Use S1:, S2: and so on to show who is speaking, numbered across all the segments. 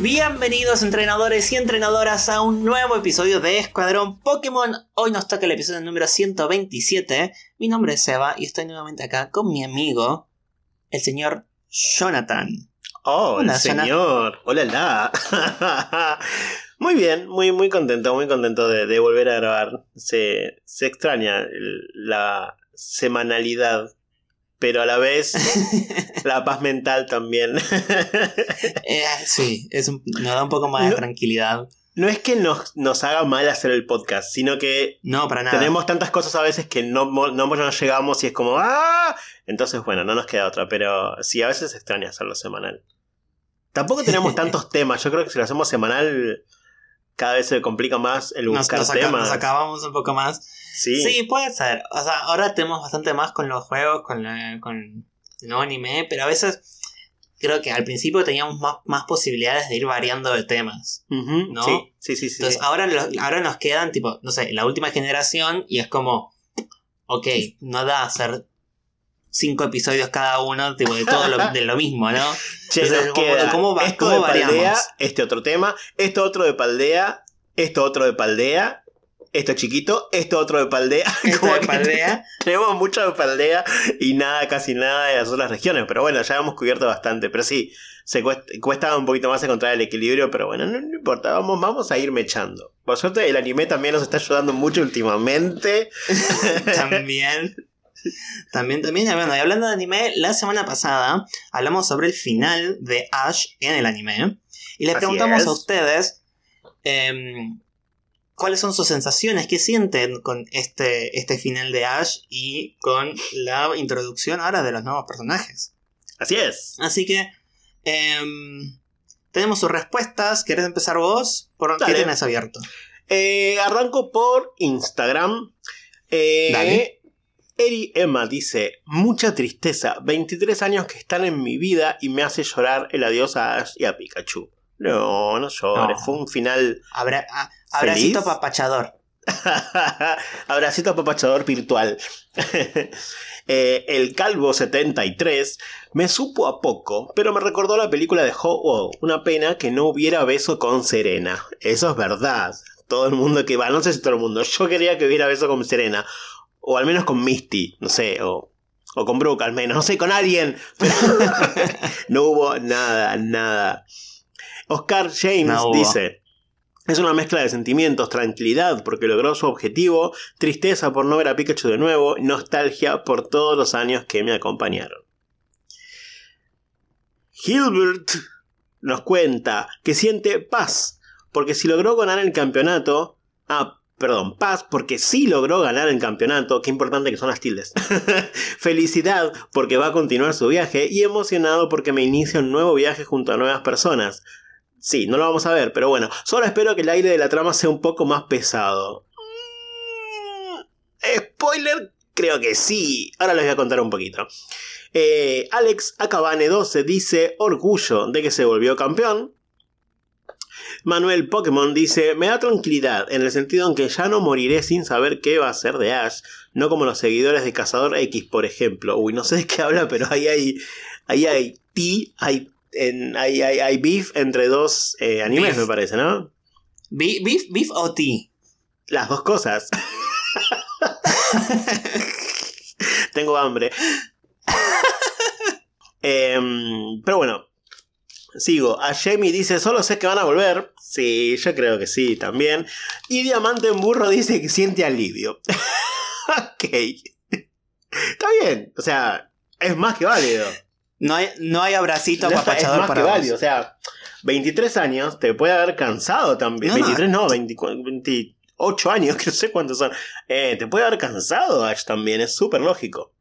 S1: Bienvenidos entrenadores y entrenadoras a un nuevo episodio de Escuadrón Pokémon. Hoy nos toca el episodio número 127. Mi nombre es Seba y estoy nuevamente acá con mi amigo, el señor Jonathan.
S2: Oh,
S1: Hola,
S2: el señor. Hola, la. muy bien, muy, muy contento, muy contento de, de volver a grabar. Se, se extraña la semanalidad, pero a la vez la paz mental también.
S1: Eh, sí, es un- nos da un poco más de
S2: No.
S1: tranquilidad.
S2: no es que nos, nos haga mal hacer el podcast, sino que
S1: No, para nada.
S2: tenemos tantas cosas a veces que no, no nos llegamos y es como ¡ah! Entonces, bueno, no nos queda otra, pero sí, a veces extraña hacerlo semanal. Tampoco tenemos tantos temas, yo creo que si lo hacemos semanal cada vez se complica más el buscar
S1: nos
S2: temas.
S1: nos acabamos un poco más.
S2: Sí.
S1: Sí. puede ser. O sea, ahora tenemos bastante más con los juegos, con, la- con el nuevo anime, pero a veces creo que al principio teníamos más, más posibilidades de ir variando de temas. ¿no?
S2: sí, sí, sí, sí.
S1: Entonces ahora, lo- ahora nos quedan, tipo, no sé, la última generación y es como, ok, no da hacer cinco episodios cada uno, tipo, de todo lo, de lo mismo, ¿no?
S2: Che,
S1: entonces, ¿cómo- cómo va-
S2: esto
S1: cómo
S2: de
S1: variamos?
S2: Paldea, este otro tema, esto otro de Paldea, esto otro de Paldea, esto chiquito, esto otro de Paldea.
S1: Esto
S2: Como
S1: de
S2: que
S1: Paldea.
S2: Tenemos mucho de Paldea y nada, casi nada de las otras regiones. Pero bueno, ya hemos cubierto bastante. Pero sí, se cuesta, cuesta un poquito más encontrar el equilibrio. Pero bueno, no, no importa, vamos, vamos a ir mechando. Por suerte, el anime también nos está ayudando mucho últimamente.
S1: también. También, también, bueno, y hablando de anime, la semana pasada hablamos sobre el final de Ash en el anime. Y le
S2: Así
S1: preguntamos
S2: es.
S1: a ustedes em, cuáles son sus sensaciones, qué sienten con este, este final de Ash y con la introducción ahora de los nuevos personajes.
S2: Así es.
S1: Así que em, tenemos sus respuestas. ¿Querés empezar vos? ¿Por qué
S2: Dale.
S1: tenés abierto?
S2: Eh, arranco por Instagram. Eh,
S1: Dale.
S2: Eri Emma dice, mucha tristeza, 23 años que están en mi vida y me hace llorar el adiós a Ash y a Pikachu. No, no llores,
S1: No.
S2: fue un final...
S1: Abra- a- abracito
S2: ¿Feliz?
S1: papachador.
S2: Abracito apapachador virtual. Eh, el Calvo 73 me supo a poco, pero me recordó la película de Ho-Oh. Una pena que no hubiera beso con Serena. Eso es verdad. Todo el mundo que va, no sé si todo el mundo, yo quería que hubiera beso con Serena. O al menos con Misty, no sé, o, o con Brooke al menos, no sé, con alguien. Pero no hubo nada, nada. Oscar James
S1: No
S2: dice... Es una mezcla de sentimientos, tranquilidad porque logró su objetivo, tristeza por no ver a Pikachu de nuevo, nostalgia por todos los años que me acompañaron. Hilbert nos cuenta que siente paz, porque si logró ganar el campeonato... Ah, perdón, paz porque sí logró ganar el campeonato, qué importante que son las tildes. Felicidad porque va a continuar su viaje y emocionado porque me inicia un nuevo viaje junto a nuevas personas. Sí, no lo vamos a ver, pero bueno, solo espero que el aire de la trama sea un poco más pesado. Mm, spoiler, creo que sí. Ahora les voy a contar un poquito. Eh, Alex Acabane 12 dice orgullo de que se volvió campeón. Manuel Pokémon dice, me da tranquilidad en el sentido en que ya no moriré sin saber qué va a ser de Ash, no como los seguidores de Cazador X, por ejemplo. Uy, no sé de qué habla, pero ahí hay, ahí hay T, hay, en- hay, hay, hay beef entre dos eh, animes,
S1: Beef.
S2: me parece, ¿no?
S1: Beef o tea.
S2: Las dos cosas. Tengo hambre. Em, pero bueno, sigo. A Jamie dice, solo sé que van a volver. Sí, yo creo que sí, también. Y Diamante en Burro dice que siente alivio. ok. Está bien. O sea, es más que válido.
S1: No hay, no hay abracito
S2: es
S1: apapachador
S2: más
S1: para
S2: que
S1: vos.
S2: válido. O sea, 23 años te puede haber cansado también.
S1: No, no.
S2: 23 no, 24, 28 años, que no sé cuántos son. Eh, te puede haber cansado Ash también, es súper lógico.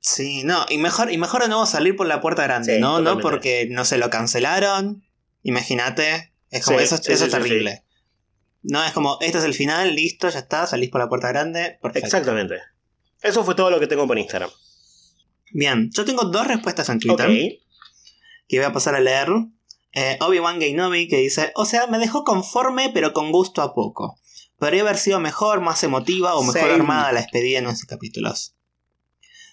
S1: Sí, no, y mejor, y mejor no salir por la puerta grande,
S2: Sí,
S1: ¿no? No porque no se lo cancelaron. Imagínate. Es como,
S2: Sí,
S1: eso,
S2: sí,
S1: eso
S2: sí,
S1: es terrible. No, es como, este es el final, listo, ya está, salís por la puerta grande. Perfecto.
S2: Exactamente. Eso fue todo lo que tengo por Instagram.
S1: Bien, yo tengo dos respuestas en Twitter que voy a pasar a leer. Eh, Obi-Wan Gainobi que dice, o sea, me dejó conforme pero con gusto a poco. Podría haber sido mejor, más emotiva o mejor armada la despedida en esos capítulos.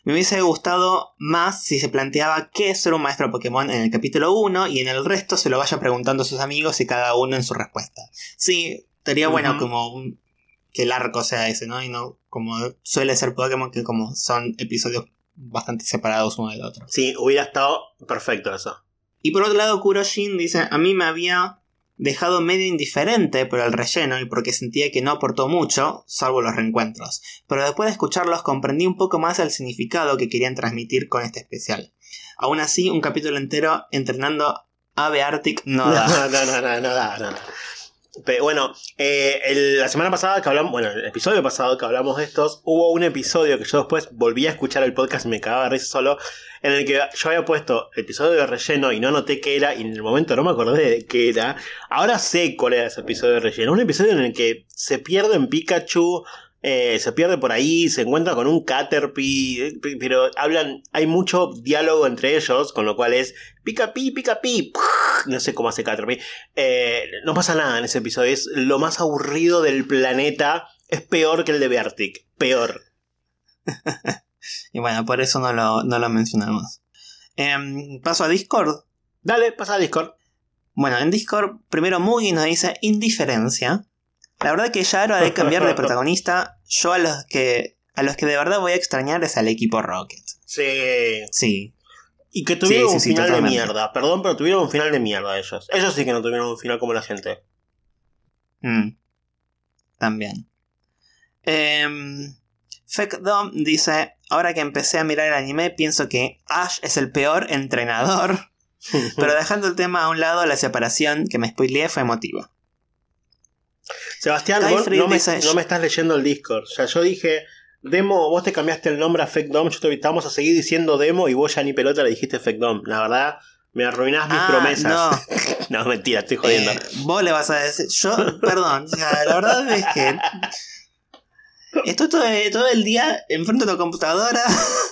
S1: Me hubiese gustado más si se planteaba qué es ser un maestro Pokémon en el capítulo 1 y en el resto se lo vaya preguntando a sus amigos y cada uno en su respuesta. Sí, estaría bueno como un- que el arco sea ese, ¿no? Y no como suele ser Pokémon, que como son episodios bastante separados uno del otro.
S2: Sí, hubiera estado perfecto eso.
S1: Y por otro lado, Kuroshin dice, a mí me había dejado medio indiferente por el relleno y porque sentía que no aportó mucho, salvo los reencuentros. Pero después de escucharlos comprendí un poco más el significado que querían transmitir con este especial. Aún así, un capítulo entero entrenando Ave Arctic no da.
S2: No, no, no, no, no da, no da. Pero bueno, eh, la semana pasada que hablamos, bueno, el episodio pasado que hablamos de estos, hubo un episodio que yo después volví a escuchar el podcast y me cagaba de risa solo, en el que yo había puesto episodio de relleno y no noté qué era, y en el momento no me acordé de qué era. Ahora sé cuál era ese episodio de relleno. Un episodio en el que se pierde en Pikachu, eh, se pierde por ahí, se encuentra con un Caterpie, eh, pero hablan, hay mucho diálogo entre ellos, con lo cual es pica pi, pica pi, no sé cómo hace Caterpie. Eh, no pasa nada en ese episodio, es lo más aburrido del planeta, es peor que el de Vertic, peor.
S1: Y bueno, por eso no lo, no lo mencionamos. Em, paso a Discord.
S2: Dale, pasa a Discord.
S1: Bueno, en Discord, primero Mugi nos dice indiferencia. La verdad que ya era de cambiar de protagonista. Yo a los que a los que de verdad voy a extrañar es al equipo Rocket.
S2: Sí.
S1: Sí.
S2: Y que tuvieron
S1: Sí,
S2: un
S1: sí,
S2: final de mierda. Perdón, pero tuvieron un final de mierda ellos. Ellos sí que no tuvieron un final como la gente.
S1: Mm. También. Em, Fekdom dice, ahora que empecé a mirar el anime, pienso que Ash es el peor entrenador. Pero dejando el tema a un lado, la separación que me spoileé fue emotiva.
S2: Sebastián, vos no me,
S1: dice-
S2: no me estás leyendo el Discord. O sea, yo dije, Demo, vos te cambiaste el nombre a Fake Dom. Yo te vamos a seguir diciendo Demo y vos ya ni pelota le dijiste Fake Dom. La verdad, me arruinás mis
S1: Ah,
S2: promesas. No. mentira, estoy jodiendo.
S1: Eh, vos le vas a decir. Yo, perdón, la verdad es que. Estoy todo, todo el día enfrente de tu computadora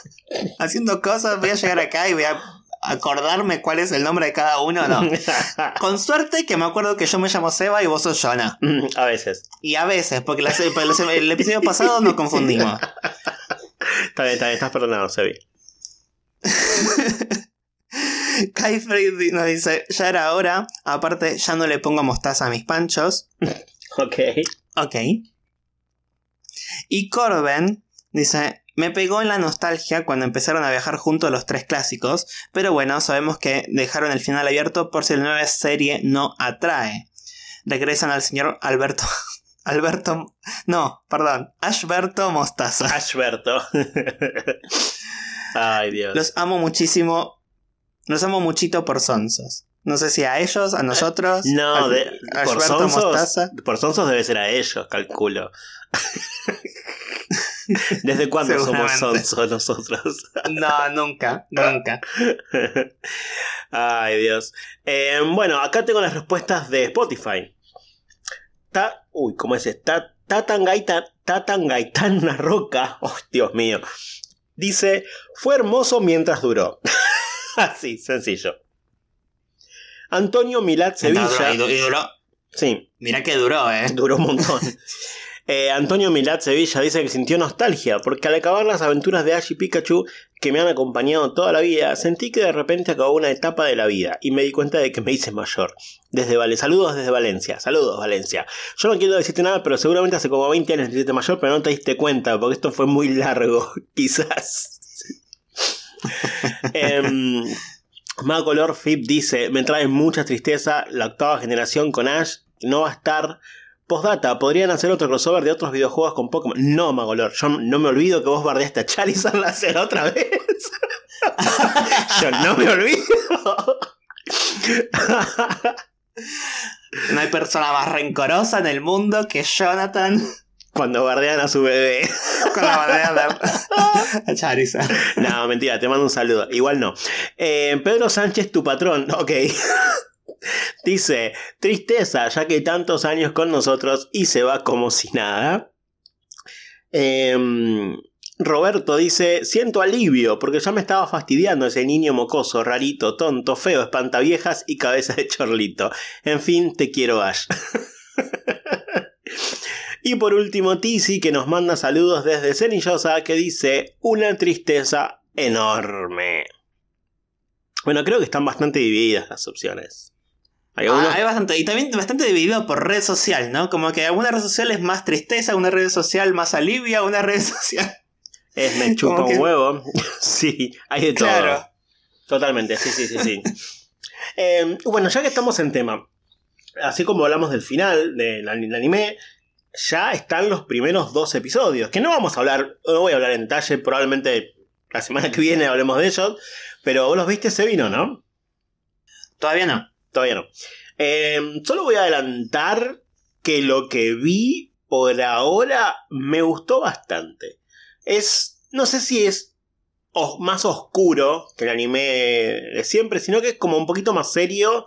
S1: haciendo cosas. Voy a llegar acá y voy a acordarme cuál es el nombre de cada uno. No. Con suerte que me acuerdo que yo me llamo Seba y vos sos Jonah.
S2: a veces.
S1: Y a veces, porque la- la- el episodio pasado nos confundimos.
S2: Está bien, está bien, estás perdonado, Sebi.
S1: Kai nos dice: Ya era hora. Aparte, ya no le pongo mostaza a mis panchos.
S2: Ok.
S1: Ok. Y Corben dice, me pegó en la nostalgia cuando empezaron a viajar juntos los tres clásicos, pero bueno, sabemos que dejaron el final abierto por si la nueva serie no atrae. Regresan al señor Alberto... Alberto... No, perdón. Ashberto Mostaza.
S2: Ashberto. Ay, Dios.
S1: Los amo muchísimo. Los amo muchito por sonsos. No sé si a ellos, a nosotros.
S2: No,
S1: al-
S2: de, por, sonsos,
S1: Mostaza.
S2: por sonsos debe ser a ellos, calculo. ¿Desde cuándo somos sonsos nosotros?
S1: No, nunca, nunca.
S2: Ay, Dios. Eh, bueno, acá tengo las respuestas de Spotify. Ta, uy, ¿cómo es? Ta, Tatangaita, Tatangaitán una roca. Oh, Dios mío. Dice, fue hermoso mientras duró. Así, sencillo. Antonio Milat Sevilla.
S1: Y du- y duró.
S2: Sí,
S1: Mira que duró, eh.
S2: Duró un montón. Eh, Antonio Milat Sevilla dice que sintió nostalgia porque al acabar las aventuras de Ash y Pikachu que me han acompañado toda la vida, sentí que de repente acabó una etapa de la vida y me di cuenta de que me hice mayor. Desde Vale, saludos desde Valencia, saludos Valencia. Yo no quiero decirte nada, pero seguramente hace como 20 años te hiciste mayor, pero no te diste cuenta porque esto fue muy largo, quizás. Em, Macolor Fip dice: Me trae mucha tristeza la octava generación con Ash. No va a estar. Postdata, ¿podrían hacer otro crossover de otros videojuegos con Pokémon? No, Magolor, yo no me olvido que vos bardeaste a Charizard la hacer otra vez. yo no me olvido.
S1: No hay persona más rencorosa en el mundo que Jonathan
S2: Cuando bardean a su bebé.
S1: con la bandera de a Charizard.
S2: No, mentira, te mando un saludo. Igual no. Eh, Pedro Sánchez, tu patrón. Ok. Dice, tristeza, ya que tantos años con nosotros y se va como si nada. Em, Roberto dice, siento alivio porque ya me estaba fastidiando ese niño mocoso, rarito, tonto, feo, espantaviejas y cabeza de chorlito. En fin, te quiero Ash. Y por último, Tizi, que nos manda saludos desde Cenillosa, que dice: Una tristeza enorme. Bueno, creo que están bastante divididas las opciones.
S1: Hay, ah, hay bastante, y también bastante dividido por red social, ¿no? Como que una red social es más tristeza, una red social más alivia, una red social.
S2: Es me chupa un huevo. sí, hay de todo. Totalmente, sí, sí, sí, sí. Em, bueno, ya que estamos en tema, así como hablamos del final del anime, ya están los primeros dos episodios, que no vamos a hablar, no voy a hablar en detalle, probablemente la semana que viene hablemos de ellos, pero vos los viste, se vino, ¿no?
S1: Todavía no.
S2: Todavía no. Em, solo voy a adelantar que lo que vi por ahora me gustó bastante. Es, no sé si es más oscuro que el anime de siempre, sino que es como un poquito más serio.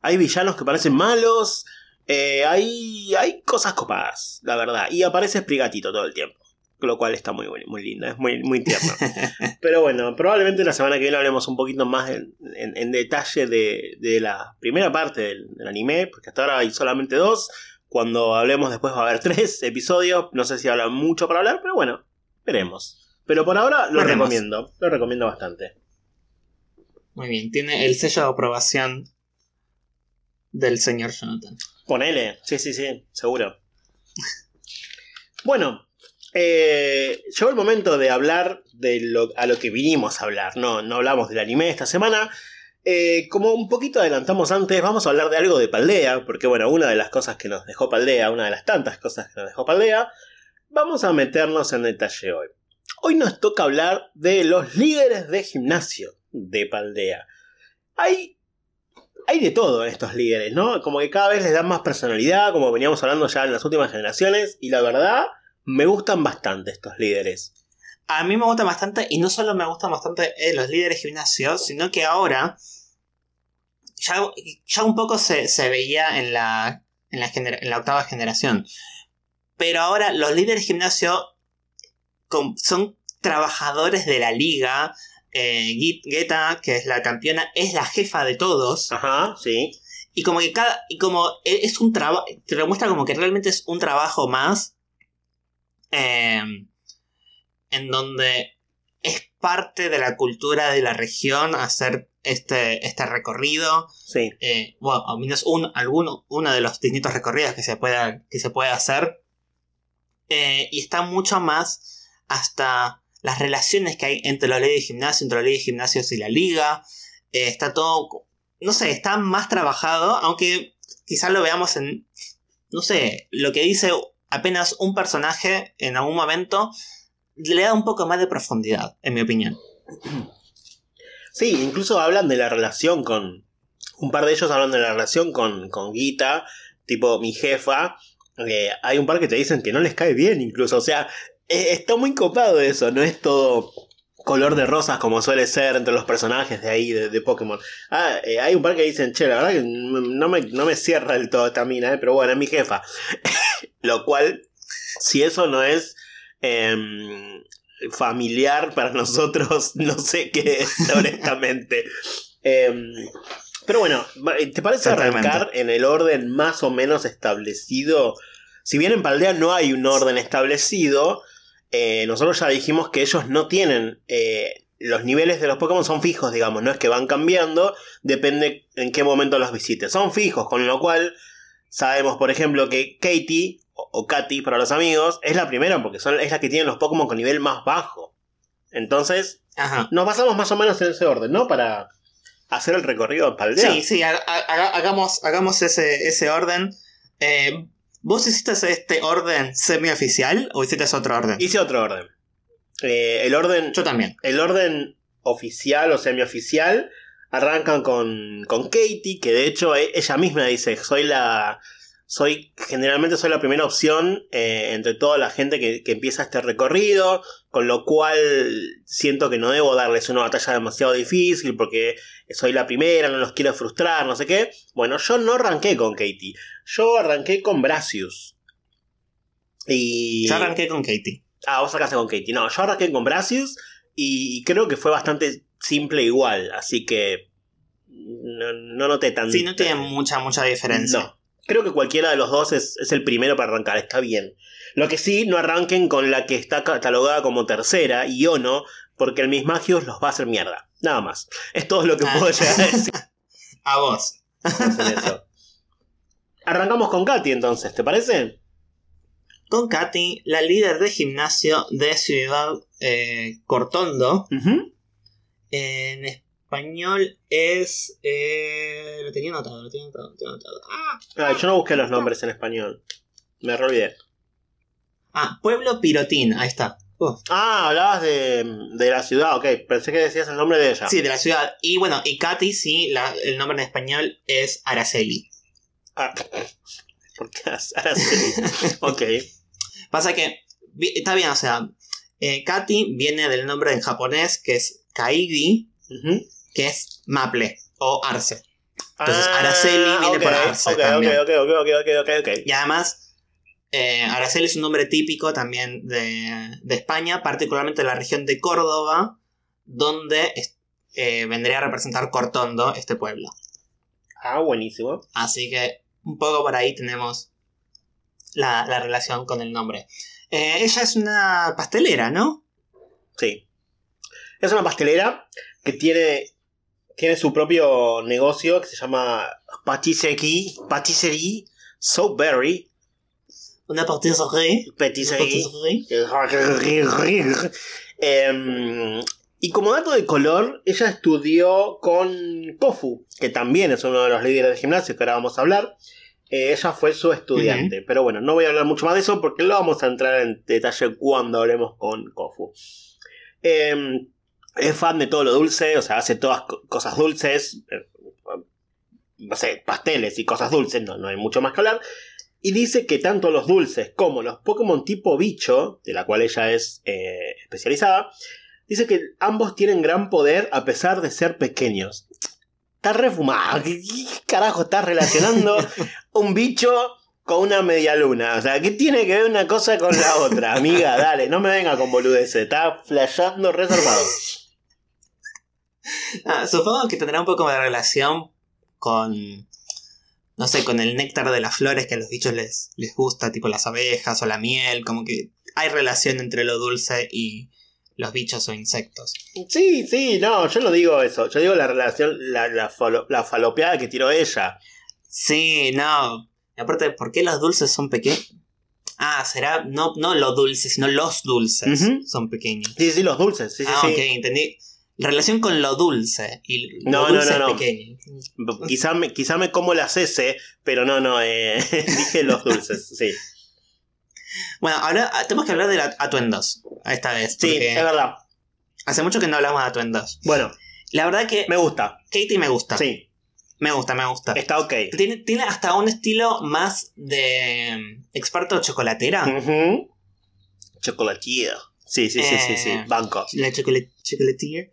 S2: Hay villanos que parecen malos. Eh, hay, hay cosas copadas, la verdad. Y aparece Sprigatito todo el tiempo lo cual está muy, muy linda, es muy, muy tierno. Pero bueno, probablemente la semana que viene hablemos un poquito más en, detalle de, la primera parte del, anime, porque hasta ahora hay solamente dos. Cuando hablemos después va a haber tres episodios, no sé si habla mucho para hablar, pero bueno, veremos. Pero por ahora lo recomiendo, lo recomiendo bastante.
S1: Muy bien, tiene el sello de aprobación del señor Jonathan.
S2: Ponele, sí, sí, sí, seguro. bueno, eh, llegó el momento de hablar de lo, a lo que vinimos a hablar. No, no hablamos del anime esta semana. Eh, como un poquito adelantamos antes, vamos a hablar de algo de Paldea, porque bueno, una de las cosas que nos dejó Paldea, una de las tantas cosas que nos dejó Paldea, vamos a meternos en detalle hoy. Hoy nos toca hablar de los líderes de gimnasio de Paldea. Hay, hay de todo en estos líderes, ¿no? Como que cada vez les dan más personalidad, como veníamos hablando ya en las últimas generaciones, y la verdad me gustan bastante estos líderes.
S1: A mí me gustan bastante, y no solo me gustan bastante eh, los líderes gimnasios, sino que ahora ya, ya un poco se, veía en la, en la, en, la, octava generación. Pero ahora los líderes gimnasio son trabajadores de la liga. Eh, Geta, que es la campeona, es la jefa de todos.
S2: Ajá, sí.
S1: Y como que cada. Y como e, es un trabajo. Te demuestra como que realmente es un trabajo más Em, en donde es parte de la cultura de la región hacer este, este recorrido.
S2: Sí.
S1: Eh, bueno, al menos un, alguno, uno de los distintos recorridos que se pueda, que se puede hacer. Eh, y está mucho más hasta las relaciones que hay entre la ley de gimnasio, entre la ley de gimnasios y la liga. Eh, está todo, no sé, está más trabajado, aunque quizás lo veamos en, no sé, lo que dice apenas un personaje en algún momento le da un poco más de profundidad, en mi opinión.
S2: Sí, incluso hablan de la relación con... Un par de ellos hablan de la relación con, con Gita, tipo mi jefa. hay un par que te dicen que no les cae bien incluso. O sea, e, está muy copado eso, no es todo color de rosas como suele ser entre los personajes de ahí, de, Pokémon. Ah, eh, hay un par que dicen, che, la verdad que no me, no me cierra del todo esta mina, eh, pero bueno, es mi jefa. Lo cual, si eso no es em, familiar para nosotros, no sé qué es, honestamente. Em, pero bueno, ¿te parece arrancar en el orden más o menos establecido? Si bien en Paldea no hay un orden establecido, eh, nosotros ya dijimos que ellos no tienen... Eh, los niveles de los Pokémon son fijos, digamos, no es que van cambiando, depende en qué momento los visites. Son fijos, con lo cual sabemos, por ejemplo, que Katie, o, Katy para los amigos, es la primera porque son, es la que tiene los Pokémon con nivel más bajo. Entonces, nos basamos más o menos en ese orden, ¿no? Para hacer el recorrido en Paldea.
S1: Sí, sí, hagamos, hagamos ese, ese orden. Eh, ¿Vos hiciste este orden semioficial o hiciste otro orden?
S2: Hice otro orden. Eh, el orden.
S1: Yo también.
S2: El orden oficial o semioficial arrancan con, con Katie, que de hecho e, ella misma dice: Soy la. Soy, generalmente soy la primera opción eh, entre toda la gente que, que, empieza este recorrido, con lo cual siento que no debo darles una batalla demasiado difícil porque soy la primera, no los quiero frustrar, no sé qué. Bueno, yo no arranqué con Katie. Yo arranqué con Brasius.
S1: Y... Yo arranqué con Katie.
S2: Ah, vos arrancaste con Katie. No, yo arranqué con Brasius y creo que fue bastante simple igual, así que no, no noté tanto.
S1: Sí, no tiene mucha, mucha diferencia.
S2: No, Creo que cualquiera de los dos es, es el primero para arrancar, está bien. Lo que sí, no arranquen con la que está catalogada como tercera, Iono, porque el Mismagius los va a hacer mierda. Nada más. Es todo lo que
S1: Ah.
S2: puedo llegar a decir
S1: A vos.
S2: eso. Arrancamos con Katy entonces, ¿te parece?
S1: Con Katy, la líder de gimnasio de Ciudad eh, Cortondo.
S2: Ujú.
S1: En español es. eh, lo tenía anotado, lo tenía anotado, lo tenía anotado. Ah,
S2: Ay, yo no busqué los nombres en español. Me olvidé.
S1: ah, Pueblo Pirotín, ahí está. Uh,
S2: Ah, hablabas de, de la ciudad, ok. Pensé que decías el nombre de ella.
S1: Sí, de la ciudad. Y bueno, y Katy, sí, la- el nombre en español es Araceli.
S2: Ah, ¿Por qué Araceli? ok.
S1: Pasa que, está bien, o sea, eh, Katy viene del nombre en japonés que es Kaidi,
S2: Ujú.
S1: Que es Maple o Arce. Entonces,
S2: Ah,
S1: Araceli viene
S2: ok,
S1: por Arce
S2: ok,
S1: también.
S2: Ok, ok, ok, ok, ok, ok.
S1: Y además, eh, Araceli es un nombre típico también de, de España, particularmente de la región de Córdoba, donde eh, vendría a representar Cortondo, este pueblo.
S2: Ah, buenísimo.
S1: Así que un poco por ahí tenemos la, la relación con el nombre. Eh, ella es una pastelera, ¿no?
S2: Sí. Es una pastelera que tiene, tiene su propio negocio que se llama Patisserie, Patisserie Soberry.
S1: Una patisserie.
S2: Patisserie. Em, y como dato de color, ella estudió con Kofu, que también es uno de los líderes de gimnasio que ahora vamos a hablar. Eh, ella fue su estudiante. Pero bueno, no voy a hablar mucho más de eso porque lo vamos a entrar en detalle cuando hablemos con Kofu. Em, es fan de todo lo dulce, o sea, hace todas co- cosas dulces. eh, no sé, pasteles y cosas dulces, no, no hay mucho más que hablar. Y dice que tanto los dulces como los Pokémon tipo bicho, de la cual ella es eh, especializada, dice que ambos tienen gran poder a pesar de ser pequeños. Está refumado. ¿Qué, qué carajo estás relacionando un bicho con una media luna? O sea, ¿qué tiene que ver una cosa con la otra? Amiga, dale, no me venga con boludeces. Está flasheando reservado.
S1: Ah, supongo que tendrá un poco de relación con. No sé, con el néctar de las flores que a los bichos les, les gusta, tipo las abejas o la miel. Como que hay relación entre lo dulce y los bichos o insectos.
S2: Sí, sí, no, yo no digo eso. Yo digo la relación, la, la, falo- la falopeada que tiró ella.
S1: Sí, no. Y aparte, ¿por qué los dulces son pequeños? Ah, será. No, no los dulces, sino los dulces son pequeños.
S2: Sí, sí, los dulces. Sí, sí,
S1: ah,
S2: sí.
S1: ok, entendí. Relación con lo dulce. Y lo
S2: No,
S1: dulce
S2: no. Quizá me, quizá me como las S, pero no, no, eh, dije los dulces, sí.
S1: Bueno, ahora ah, tenemos que hablar de la atuendos. Esta vez.
S2: Sí, es verdad.
S1: Hace mucho que no hablamos de atuendos.
S2: Bueno,
S1: La verdad que
S2: me gusta.
S1: Katie me gusta.
S2: Sí,
S1: Me gusta, me gusta.
S2: está ok.
S1: Tiene, tiene hasta un estilo más de mm, experto chocolatera.
S2: Ujú. Chocolatier. Sí, sí, sí, sí, sí.
S1: Eh,
S2: Banco.
S1: La chocolatier.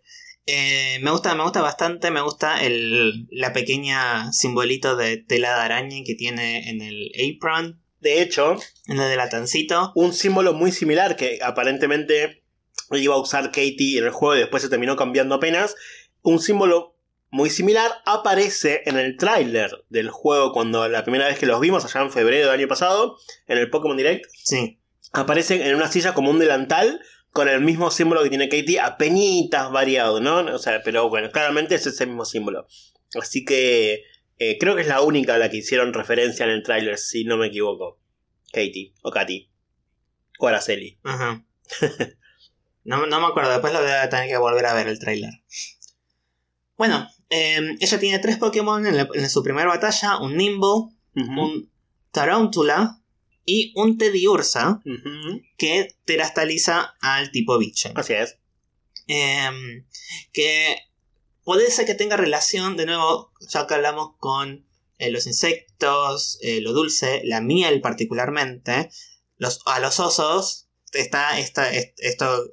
S1: Eh, me gusta, me gusta bastante. Me gusta el, la pequeña simbolito de tela de araña que tiene en el apron.
S2: De hecho,
S1: En el delatancito.
S2: un símbolo muy similar que aparentemente iba a usar Katie en el juego y después se terminó cambiando apenas. Un símbolo muy similar aparece en el tráiler del juego cuando la primera vez que los vimos allá en febrero del año pasado, en el Pokémon Direct.
S1: Sí.
S2: aparece en una silla como un delantal con el mismo símbolo que tiene Katie, apeñitas variado, ¿no? O sea, pero bueno, claramente es ese mismo símbolo. Así que eh, creo que es la única a la que hicieron referencia en el tráiler, si no me equivoco. Katie, o Katy, o Araceli.
S1: Ajá. No, no me acuerdo, después lo voy a tener que volver a ver el tráiler. Bueno, eh, ella tiene tres Pokémon en, la- en su primera batalla: un Nimble,
S2: Ujú.
S1: un Tarántula y un Teddiursa
S2: Ujú.
S1: que terastaliza al tipo bicho.
S2: Así es.
S1: Em, que puede ser que tenga relación, de nuevo, ya que hablamos con eh, los insectos, eh, lo dulce, la miel particularmente, los, a los osos está esta, est- esto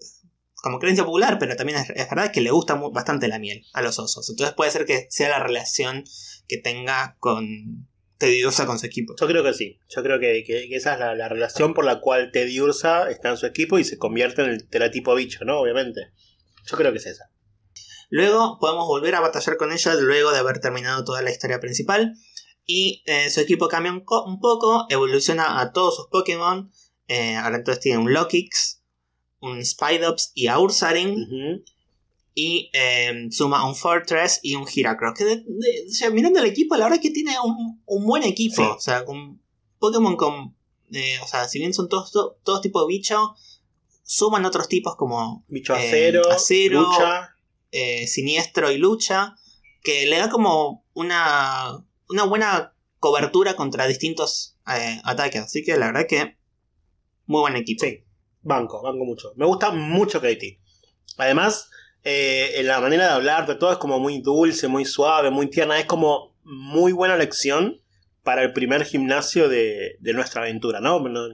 S1: como creencia popular, pero también es, es verdad que le gusta bastante la miel a los osos. Entonces puede ser que sea la relación que tenga con Teddiursa con su equipo.
S2: Yo creo que sí. Yo creo que, que- que esa es la, la relación por la cual Teddy Ursa está en su equipo y se convierte en el teratipo bicho, ¿no? Obviamente. Yo creo que es esa.
S1: Luego podemos volver a batallar con ella luego de haber terminado toda la historia principal. Y eh, su equipo cambia un, co- un poco, evoluciona a todos sus Pokémon. Eh, ahora entonces tiene un Lokix, un Spidops y a Ursaring.
S2: Ujú.
S1: Y eh, suma un Fortress y un Heracross. Que de- de- o sea, mirando el equipo, la verdad es que tiene un, un buen equipo.
S2: Sí.
S1: O sea, con Pokémon con. eh, o sea, si bien son todos, to- tipos de bicho, suman otros tipos como
S2: Bicho
S1: Eh,
S2: acero,
S1: acero.
S2: lucha.
S1: eh, Siniestro y Lucha. Que le da como una, una buena cobertura contra distintos eh, ataques. Así que la verdad que. Muy buen equipo.
S2: Sí, banco, banco mucho. Me gusta mucho Katie. Además, eh, en la manera de hablar de todo es como muy dulce, muy suave, muy tierna. Es como muy buena lección para el primer gimnasio de, de nuestra aventura, ¿no? No,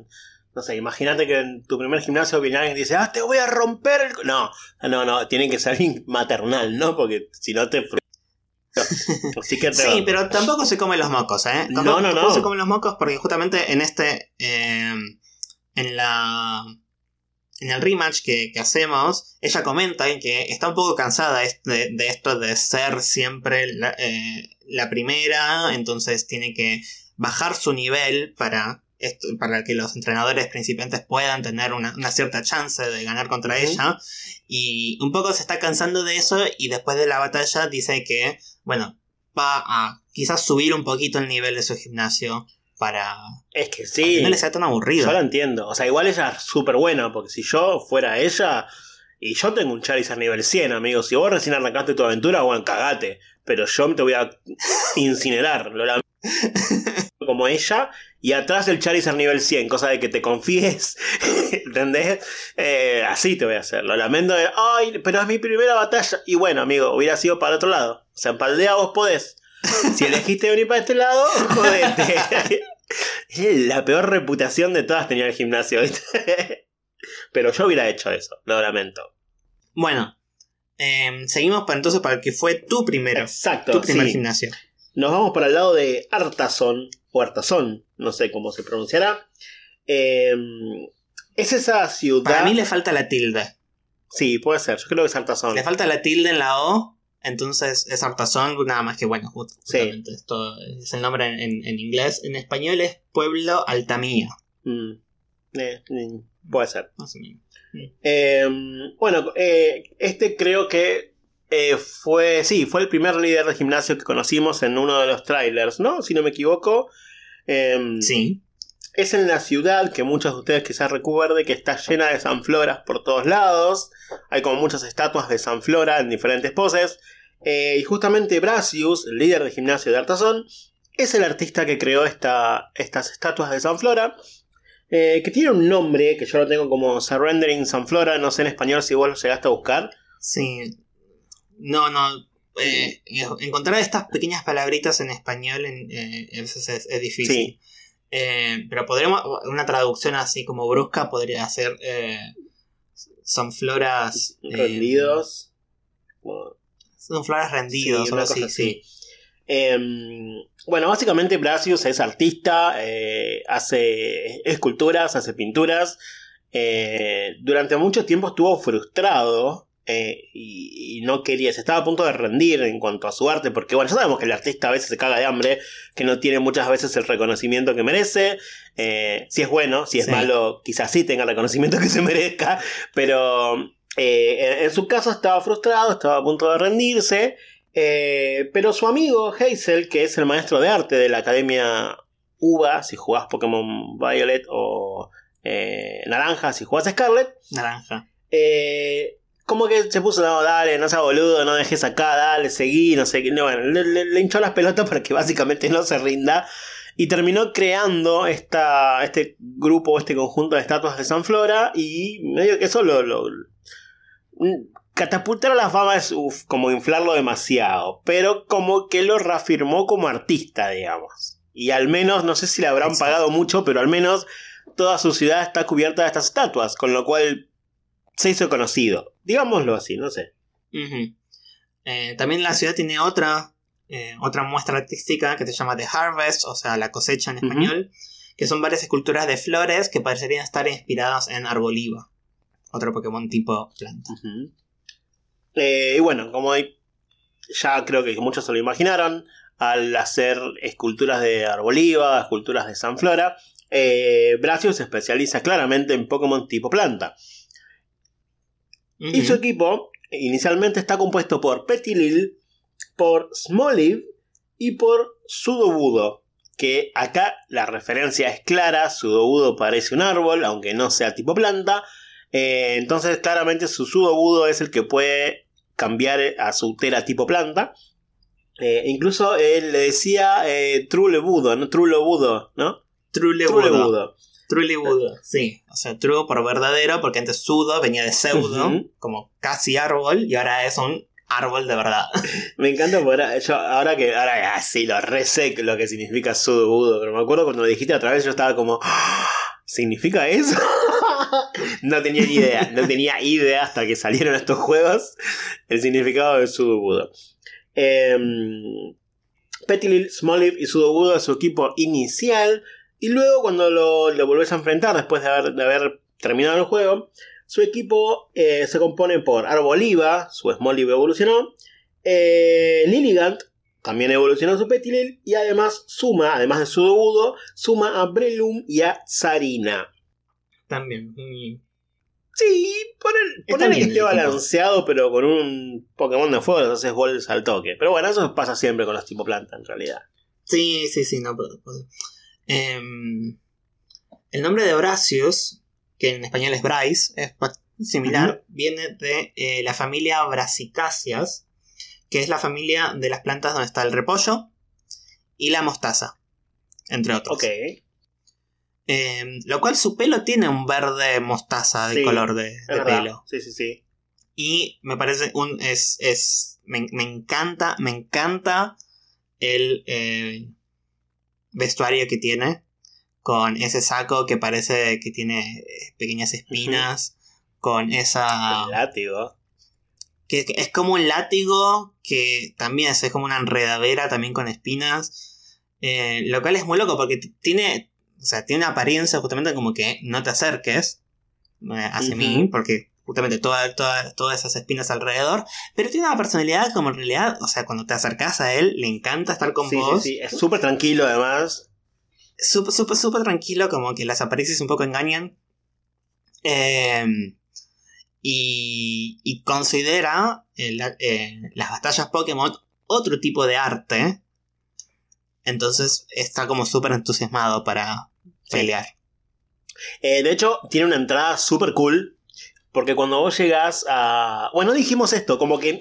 S2: no sé, imagínate que en tu primer gimnasio viene alguien y dice, ah, te voy a romper el... co-". No, no, no, tiene que ser alguien maternal, ¿no? Porque si no te... Así que te
S1: Sí, pero tampoco se come los mocos, ¿eh?
S2: No,
S1: Tampoco,
S2: no,
S1: tampoco
S2: no.
S1: se come los mocos porque justamente en este. eh, en la. En el rematch que, que hacemos, ella comenta que está un poco cansada de, de esto de ser siempre la, eh, la primera, entonces tiene que bajar su nivel para, esto- para que los entrenadores principiantes puedan tener una, una cierta chance de ganar contra ella. Y un poco se está cansando de eso y después de la batalla dice que, bueno, va a quizás subir un poquito el nivel de su gimnasio para
S2: Es que
S1: que
S2: sí.
S1: no le sea tan aburrido.
S2: Yo la entiendo. O sea, igual ella es súper buena, porque si yo fuera ella, y yo tengo un Charizard nivel 100, amigo, si vos recién arrancaste tu aventura, bueno, cagate. Pero yo te voy a incinerar, lo lamento. Como ella, y atrás el Charizard nivel 100, cosa de que te confíes, ¿entendés? Eh, así te voy a hacer. Lo lamento de, ay, pero es mi primera batalla. Y bueno, amigo, hubiera sido para el otro lado. O sea, en Paldea vos podés. Si elegiste venir para este lado, jodete. La peor reputación de todas tenía el gimnasio, ¿viste? Pero yo hubiera hecho eso, lo lamento.
S1: Bueno, em, seguimos para entonces para el que fue tu primero,
S2: Exacto,
S1: tu primer
S2: sí.
S1: gimnasio.
S2: Nos vamos para el lado de Artazón, o Artazón, no sé cómo se pronunciará. Eh, es esa ciudad...
S1: Para mí le falta la tilde.
S2: Sí, puede ser, yo creo que es Artazón.
S1: Le falta la tilde en la O, entonces es Artazón, nada más que bueno, just-
S2: Sí.
S1: justamente esto es el nombre en, en- en inglés. En español es Pueblo Altamía,
S2: Mm, eh, mm, puede ser.
S1: más o menos.
S2: Eh, bueno, eh, este creo que eh, fue, sí, fue el primer líder de gimnasio que conocimos en uno de los trailers, ¿no? Si no me equivoco. Eh,
S1: Sí,
S2: Es en la ciudad que muchos de ustedes quizás recuerden que está llena de sanfloras por todos lados. Hay como muchas estatuas de sanflora en diferentes poses. Eh, y justamente Brasius, el líder de gimnasio de Artazón, es el artista que creó esta, estas estatuas de sanflora. eh, que tiene un nombre que yo lo tengo como Surrendering Sanflora. No sé en español si vos lo llegaste a buscar.
S1: sí. No, no. eh, encontrar estas pequeñas palabritas en español en, eh, es, es- es difícil.
S2: Sí.
S1: Eh, pero podremos, una traducción así como brusca podría ser eh, son floras eh,
S2: Rendidos.
S1: son floras rendidos,
S2: Sí,
S1: así,
S2: cosa
S1: sí.
S2: Em, bueno, básicamente Brasius es artista, hace esculturas, hace pinturas. durante mucho tiempo estuvo frustrado eh, y, y no quería, se estaba a punto de rendir en cuanto a su arte, porque bueno, ya sabemos que el artista a veces se caga de hambre, que no tiene muchas veces el reconocimiento que merece. eh, si es bueno, si es
S1: Sí.
S2: malo, quizás sí tenga el reconocimiento que se merezca, pero eh, en, en su caso estaba frustrado, estaba a punto de rendirse. Pero su amigo Hazel, que es el maestro de arte de la Academia Uva, si jugás Pokémon Violet o Naranja, si jugás Scarlet,
S1: Naranja.
S2: eh, como que se puso, no, dale, no seas boludo, no dejes acá, dale, seguí, no sé qué. No, bueno, le, le- le hinchó las pelotas para que básicamente no se rinda. Y terminó creando esta, este grupo, este conjunto de estatuas de San Flora. Y medio que eso lo. lo- mm, catapultar a la fama es uf, como inflarlo demasiado. Pero como que lo reafirmó como artista, digamos. Y al menos, no sé si le habrán
S1: Exacto.
S2: pagado mucho, pero al menos toda su ciudad está cubierta de estas estatuas. Con lo cual se hizo conocido. Digámoslo así, no sé.
S1: Eh, también la ciudad tiene otra, eh, otra muestra artística que se llama The Harvest, o sea, la cosecha en español, que son varias esculturas de flores que parecerían estar inspiradas en Arboliva, otro Pokémon tipo planta.
S2: Eh, y bueno, como ya creo que muchos se lo imaginaron, al hacer esculturas de Arboliva, esculturas de Sanflora, eh, se especializa claramente en Pokémon tipo planta. Y su equipo inicialmente está compuesto por Petilil, por Smoliv y por Sudobudo. Que acá la referencia es clara, Sudobudo parece un árbol, aunque no sea tipo planta. Eh, entonces claramente su Sudobudo es el que puede cambiar a su Tera tipo planta. Eh, incluso él le decía eh, ¿no? Trulebudo, ¿no?
S1: Trulebudo. Trulebudo, sí. O sea, true por verdadero, porque antes sudo venía de pseudo, como casi árbol, y ahora es un árbol de verdad.
S2: Me encanta porque yo, ahora que ahora sí lo resec lo que significa sudo pero me acuerdo cuando lo dijiste otra vez yo estaba como ¡Ah! ¿Significa eso? no tenía ni idea, no tenía idea hasta que salieron estos juegos el significado de sudo eh, Petilil, Smoliv y Sudobudo su equipo inicial. Y luego, cuando lo, lo volvés a enfrentar después de haber, de haber terminado el juego, su equipo eh, se compone por Arboliva, su Smoliv evolucionó, eh, Lilligant, también evolucionó su Petilil, y además suma, además de Sudobudo, suma a Brelum y a Sarina.
S1: También.
S2: Sí, poner, que esté balanceado, pero con un Pokémon de fuego los haces goles al toque. Pero bueno, eso pasa siempre con los tipo planta, en realidad.
S1: Sí, sí, sí, no, pero, em, el nombre de Horacius, que en español es Bryce, es similar, viene de eh, la familia Brassicáceas, que es la familia de las plantas donde está el repollo y la mostaza, entre otros.
S2: Ok.
S1: Em, lo cual su pelo tiene un verde mostaza de color de, pelo.
S2: Sí, sí, sí.
S1: Y me parece un. es. es me, encanta. Me encanta el eh, vestuario que tiene. Con ese saco que parece que tiene eh, pequeñas espinas. Con esa.
S2: El látigo.
S1: Que, es como un látigo. Que también es, como una enredadera también con espinas. Eh, lo cual es muy loco porque tiene o sea, tiene una apariencia justamente como que no te acerques eh, hacia mí, porque justamente todas esas espinas alrededor, pero tiene una personalidad como en realidad, o sea, cuando te acercas a él, le encanta estar con vos.
S2: Sí, sí, es súper tranquilo además.
S1: Súper, súper, súper tranquilo, como que las apariencias un poco engañan. Em, y, considera eh, las batallas Pokémon otro tipo de arte. Entonces está como súper entusiasmado para, pelear.
S2: Eh, de hecho, tiene una entrada súper cool. Porque cuando vos llegas a. Bueno, dijimos esto, como que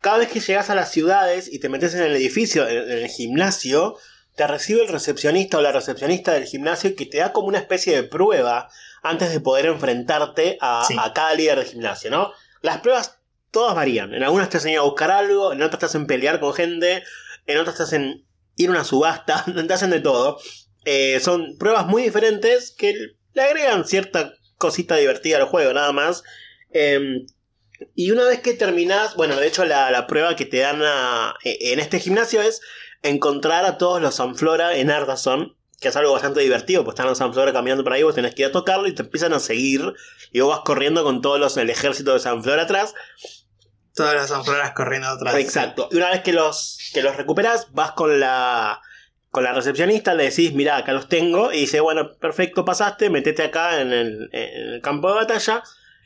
S2: cada vez que llegas a las ciudades y te metes en el edificio, en, el gimnasio, te recibe el recepcionista o la recepcionista del gimnasio que te da como una especie de prueba antes de poder enfrentarte a, a cada líder de gimnasio, ¿no? Las pruebas todas varían. En algunas te enseñan a buscar algo, en otras te hacen pelear con gente, en otras te hacen ir a una subasta, te hacen de todo. Eh, son pruebas muy diferentes que le agregan cierta cosita divertida al juego, nada más. Em, y una vez que terminas, bueno, de hecho la, prueba que te dan e, en este gimnasio es encontrar a todos los Sanflora en Ardazon, que es algo bastante divertido, pues están los Sanflora caminando por ahí, vos tenés que ir a tocarlo y te empiezan a seguir, y vos vas corriendo con todos los, el ejército de Sanflora atrás.
S1: Todas las Sanfloras corriendo atrás.
S2: Exacto. Y una vez que los, que los recuperas, vas con la con la recepcionista le decís, mira, acá los tengo, y dice, bueno, perfecto, pasaste, metete acá en el, campo de batalla,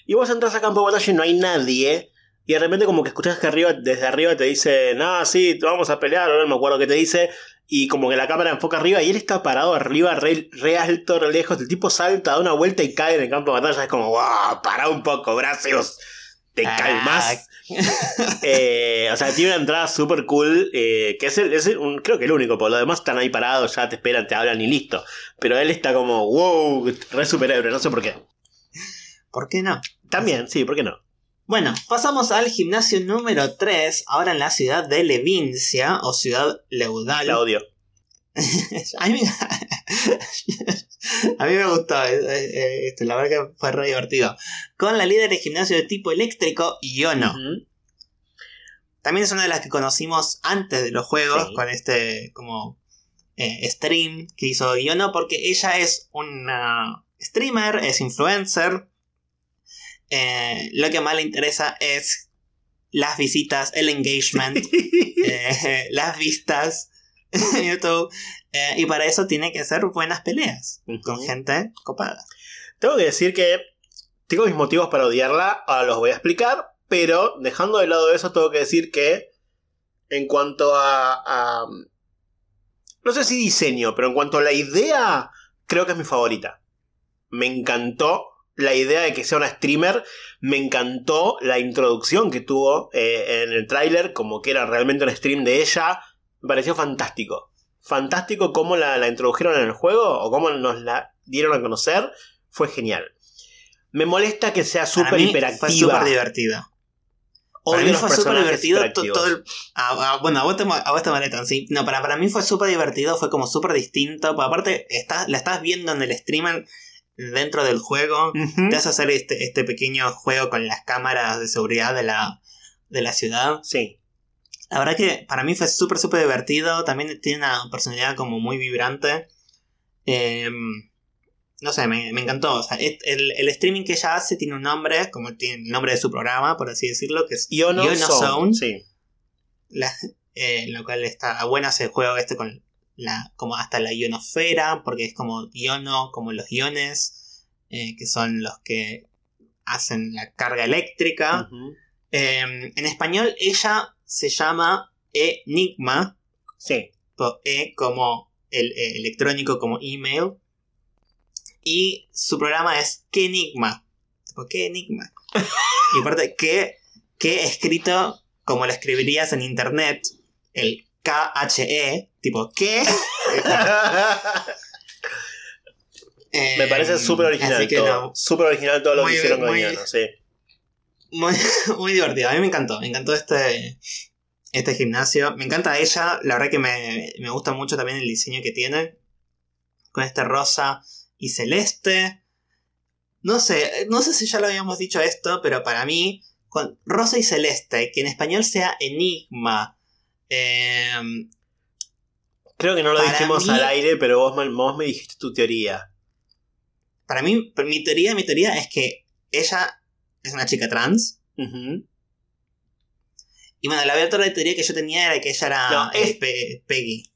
S2: y vos entras al campo de batalla y no hay nadie, y de repente como que escuchas que arriba, desde arriba te dice, no, sí, vamos a pelear, no me acuerdo qué te dice, y como que la cámara enfoca arriba, y él está parado arriba, re, alto, re lejos, el tipo salta, da una vuelta y cae en el campo de batalla, es como, wow, para un poco, gracias te ah, calmas. Eh, o sea, tiene una entrada súper cool, eh, que es, el, un, creo que el único, por lo demás están ahí parados, ya te esperan, te hablan y listo. Pero él está como, wow, re superhéroe, no sé por qué.
S1: ¿Por qué no?
S2: También, sí, ¿por qué no?
S1: Bueno, pasamos al gimnasio número 3, ahora en la ciudad de Levincia, o ciudad leudal.
S2: La odio.
S1: a, mí, me gustó, eh, eh, esto, la verdad que fue re divertido. Con la líder de gimnasio de tipo eléctrico, Yono. También es una de las que conocimos antes de los juegos, con este como eh, stream que hizo Yono, porque ella es una streamer, es influencer. lo que más le interesa es las visitas, el engagement, las vistas YouTube. Eh, y para eso tiene que ser buenas peleas. Con gente copada.
S2: Tengo que decir que tengo mis motivos para odiarla, ahora los voy a explicar, pero dejando de lado eso, tengo que decir que en cuanto a, a- No sé si diseño, pero en cuanto a la idea, creo que es mi favorita. Me encantó la idea de que sea una streamer, me encantó la introducción que tuvo eh, en el tráiler, como que era realmente un stream de ella, me pareció fantástico. Fantástico cómo la, la introdujeron en el juego o cómo nos la dieron a conocer fue genial. Me molesta que sea súper hiperactiva.
S1: Fue súper divertido.
S2: Odio
S1: Para mí fue súper divertido todo el... ah, ah, bueno, a vos te, a vos te molestan, sí. No, para, para mí fue súper divertido, fue como súper distinto. porque aparte, estás, la estás viendo en el streamer dentro del juego.
S2: Ujú.
S1: Te hace hacer este, este pequeño juego con las cámaras de seguridad de la, de la ciudad.
S2: Sí.
S1: La verdad que para mí fue súper, súper divertido. También tiene una personalidad como muy vibrante. Eh, no sé, me, me encantó. O sea, es- el, el streaming que ella hace tiene un nombre, como tiene el nombre de su programa, por así decirlo, que es
S2: Iono,
S1: Iono
S2: Zone,
S1: Zone.
S2: Sí.
S1: la- eh, lo cual está bueno ese juego este con la como hasta la ionosfera porque es como iono como los iones eh, que son los que hacen la carga eléctrica. Eh, en español ella se llama Enigma
S2: Sí.
S1: E como el eh, electrónico como email y su programa es ¿Qué Enigma? Tipo, ¿Qué Enigma? y aparte, ¿qué, qué escrito como lo escribirías en internet? El KHE, tipo, ¿qué?
S2: Me parece súper original todo.
S1: no,
S2: Súper original todo lo que hicieron con Iono, sí.
S1: Muy, muy divertido. A mí me encantó. Me encantó este, este gimnasio. Me encanta ella. La verdad que me, me gusta mucho también el diseño que tiene. Con este rosa y celeste. No sé, no sé si ya lo habíamos dicho esto, pero para mí, con rosa y celeste, que en español sea enigma. em,
S2: Creo que no lo dijimos
S1: mí-
S2: al aire, pero vos vos me dijiste tu teoría.
S1: para mí, mi teoría, mi teoría es que ella es una chica trans. Y bueno, la otra teoría que yo tenía era que ella era
S2: No,
S1: eh,
S2: es-
S1: Pe- Peggy.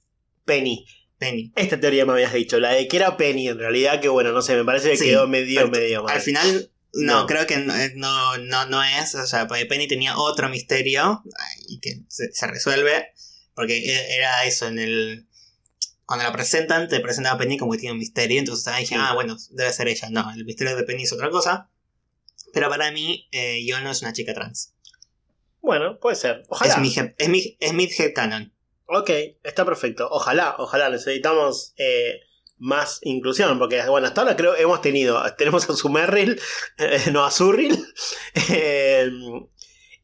S2: Penny.
S1: Penny.
S2: Esta teoría me habías dicho, la de que era Penny en realidad, que bueno, no sé, me parece que
S1: Sí,
S2: quedó medio, medio mal.
S1: Al final, no,
S2: No.
S1: creo que no, eh, no, no, no es. O sea, Penny tenía otro misterio y que se, se resuelve. Porque e- era eso, en el. Cuando la presentan, te presentan a Penny como que tiene un misterio. Entonces ahí dije,
S2: Sí.
S1: ah, bueno, debe ser ella. No, el misterio de Penny es otra cosa. Pero para mí, eh, yo no es una chica trans.
S2: Bueno, puede ser. Ojalá.
S1: Es mi, es mi, es mi.
S2: Ok, está perfecto. Ojalá, ojalá. Necesitamos eh, más inclusión. Porque, bueno, hasta ahora creo que hemos tenido. Tenemos a Sumerril, eh, no a Surril. eh,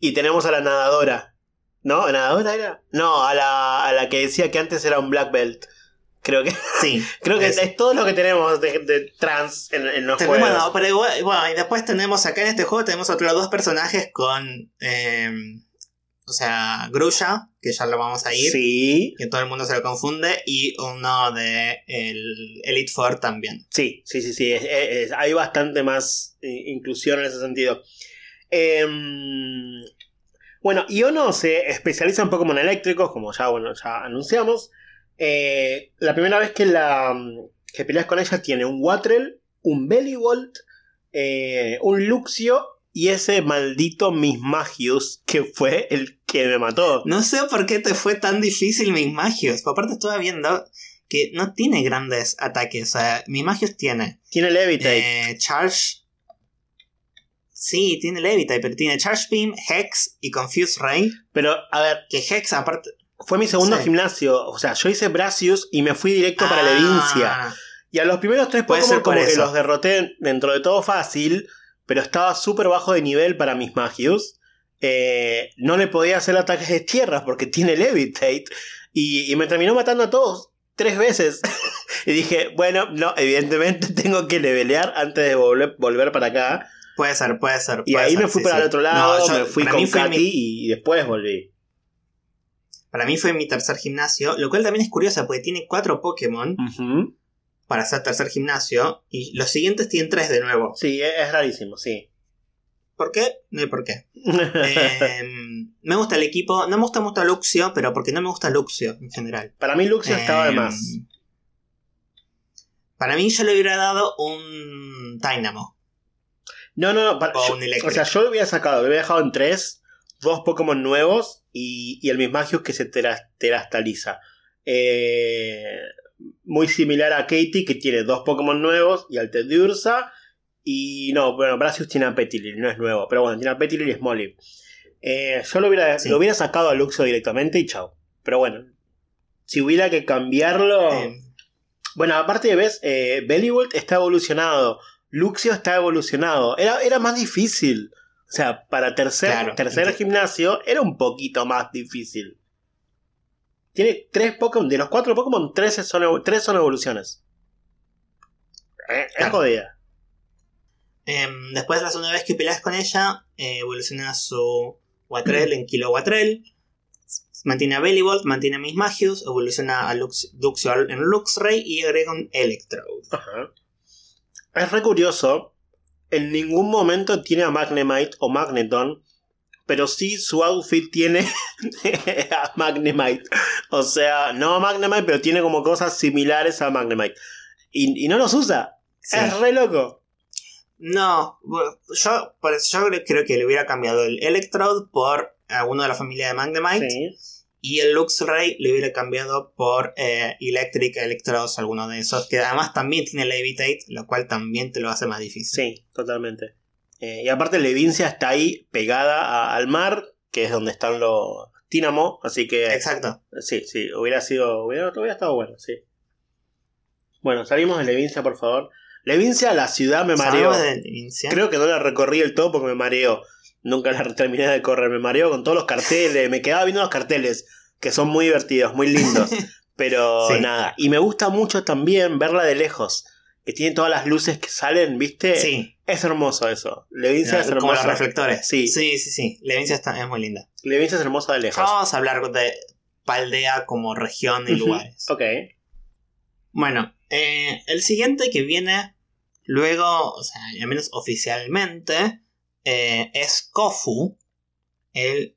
S2: y tenemos a la nadadora. ¿No? ¿Nadadora era? No, a la, a la que decía que antes era un black belt. Creo que,
S1: Sí.
S2: creo que es,
S1: Es-
S2: todo lo que tenemos de, de trans en, en los
S1: Tenemos-
S2: juegos.
S1: bueno, pero igual- bueno, y después tenemos acá en este juego tenemos otros dos personajes con eh, o sea, Grulla, que ya lo vamos a ir,
S2: Sí,
S1: que todo el mundo se lo confunde, y uno de el Elite Four también.
S2: sí, sí, sí, sí. es- es- hay bastante más eh, inclusión en ese sentido. Em, bueno, Iono se especializa en Pokémon eléctricos, como ya, bueno, ya anunciamos. Eh, la primera vez que, la, que peleas con ella tiene un Watrel, un Bellybolt, eh, un Luxio y ese maldito Mismagius que fue el que me mató.
S1: No sé por qué te fue tan difícil mis magios. Aparte estuve viendo que no tiene grandes ataques. O sea, mis magios tiene
S2: Tiene Levitate.
S1: eh, Charge. Sí, tiene Levitate, pero tiene Charge Beam, Hex y Confuse Ray.
S2: Pero, a ver,
S1: Que Hex aparte...
S2: fue mi segundo
S1: Sí.
S2: gimnasio. O sea, yo hice Bracius y me fui directo para Levincia.
S1: Ah,
S2: Y a los primeros tres
S1: Puede
S2: Pokémon como que los derroté dentro de todo fácil, pero estaba súper bajo de nivel para mis Magius. Eh, no le podía hacer ataques de tierra porque tiene Levitate. Y, y me terminó matando a todos tres veces. y dije, bueno, no, evidentemente tengo que levelear antes de volver, volver para acá.
S1: Puede ser, puede ser.
S2: Y ahí
S1: ser,
S2: me fui
S1: sí,
S2: para
S1: sí.
S2: el otro lado,
S1: No, yo-
S2: me fui con Katy
S1: mi-
S2: y después volví.
S1: Para mí fue mi tercer gimnasio, lo cual también es curioso porque tiene cuatro Pokémon para ser tercer gimnasio y los siguientes tienen tres de nuevo.
S2: Sí, es, es rarísimo, sí.
S1: ¿Por qué? No hay por qué. Em, Me gusta el equipo. No me gusta mucho Luxio, pero porque no me gusta Luxio en general.
S2: Para mí Luxio estaba de
S1: Em,
S2: más.
S1: Para mí yo le hubiera dado un Dynamo.
S2: No, no, no. para-
S1: o
S2: yo-
S1: un
S2: o sea, yo lo hubiera sacado, lo hubiera dejado en tres, dos Pokémon nuevos y, y el Mismagius que se tera- terastaliza. Eh, muy similar a Katie, que tiene dos Pokémon nuevos y al Tedursa. Y no, bueno, Brasius tiene a Petilil, no es nuevo, pero bueno, tiene a Petilil y Smolly. Eh, yo lo hubiera,
S1: Sí.
S2: lo hubiera sacado a Luxio directamente y chao. Pero bueno, si hubiera que cambiarlo.
S1: Eh,
S2: Bueno, aparte, ves, eh, está evolucionado. Luxio está evolucionado. Era, era más difícil. O sea, para tercer,
S1: Claro.
S2: tercer gimnasio era un poquito más difícil. Tiene tres Pokémon. De los cuatro Pokémon, tres son, tres son evoluciones. Eh, es
S1: Claro.
S2: jodida.
S1: em, después, la segunda vez que peleas con ella, eh, evoluciona su Watrel en Kilo Watrel. Mantiene a Bellibolt, mantiene a Miss Magius, evoluciona a Lux, Luxio en Luxray y agrega un Electrode.
S2: Ajá. Es re curioso. En ningún momento tiene a Magnemite o Magneton. Pero sí su outfit tiene a Magnemite. O sea, no a Magnemite, pero tiene como cosas similares a Magnemite. Y, y no los usa.
S1: Sí.
S2: Es re loco.
S1: No, yo, por eso yo creo- creo que le hubiera cambiado el Electrode por alguno de la familia de Magnemite.
S2: Sí.
S1: Y el Luxray le hubiera cambiado por eh, Electric Electrodes, alguno de esos. Que además también tiene Levitate, lo cual también te lo hace más difícil.
S2: Sí, totalmente. Eh, y aparte Levincia está ahí pegada a- al mar, que es donde están los Tínamo. Así que
S1: Exacto.
S2: Sí, sí, hubiera sido. Hubiera, hubiera estado bueno, sí. Bueno, salimos de Levincia, por favor. Levincia, la ciudad me mareó.
S1: De.
S2: Creo que no la recorrí del todo porque me mareó. Nunca la terminé de correr, me mareó con todos los carteles. Me quedaba viendo los carteles, que son muy divertidos, muy lindos. Pero
S1: Sí.
S2: nada. Y me gusta mucho también verla de lejos. Que tiene todas las luces que salen, ¿viste?
S1: Sí,
S2: Es hermoso eso. Levincia es
S1: como los
S2: hermosa.
S1: reflectores.
S2: Sí.
S1: sí, sí. sí. Levincia está, es muy linda.
S2: Levincia es hermosa de lejos.
S1: vamos a hablar de Paldea como región y lugares.
S2: Ok.
S1: Bueno, eh, el siguiente que viene luego, o sea, al menos oficialmente, eh, es Kofu. El.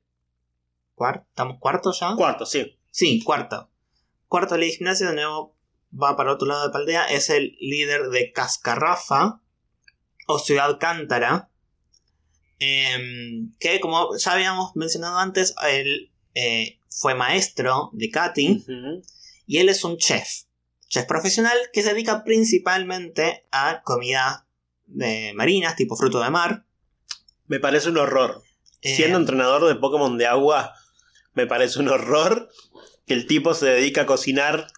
S1: ¿Cuarto? ¿Estamos cuarto ya?
S2: Cuarto, sí.
S1: Sí, cuarto. Cuarto de la gimnasia, de nuevo va para otro lado de Paldea. Es el líder de Cascarrafa o Ciudad Cántara. em, que, como ya habíamos mencionado antes, él eh, fue maestro de Katy y él es un chef. Chef profesional que se dedica principalmente a comida de marinas, tipo fruto de mar.
S2: Me parece un horror.
S1: Eh,
S2: Siendo entrenador de Pokémon de agua, me parece un horror que el tipo se dedica a cocinar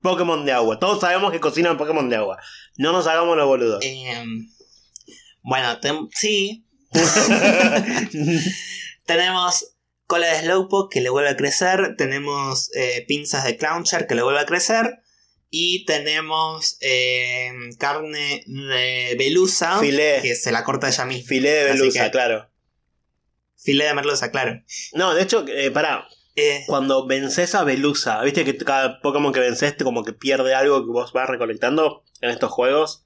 S2: Pokémon de agua. Todos sabemos que cocinan Pokémon de agua. No nos hagamos los boludos.
S1: em, bueno, sí, Tenemos cola de Slowpoke que le vuelve a crecer. Tenemos eh, pinzas de Clowncher que le vuelve a crecer. Y tenemos eh, carne de Belusa
S2: Filé.
S1: que se la corta ella misma.
S2: Filé de Belusa,
S1: que-
S2: claro.
S1: Filé de merluza, claro.
S2: No, de hecho, eh, pará.
S1: Eh,
S2: Cuando vences a Belusa, viste que cada Pokémon que vences te como que pierde algo que vos vas recolectando en estos juegos.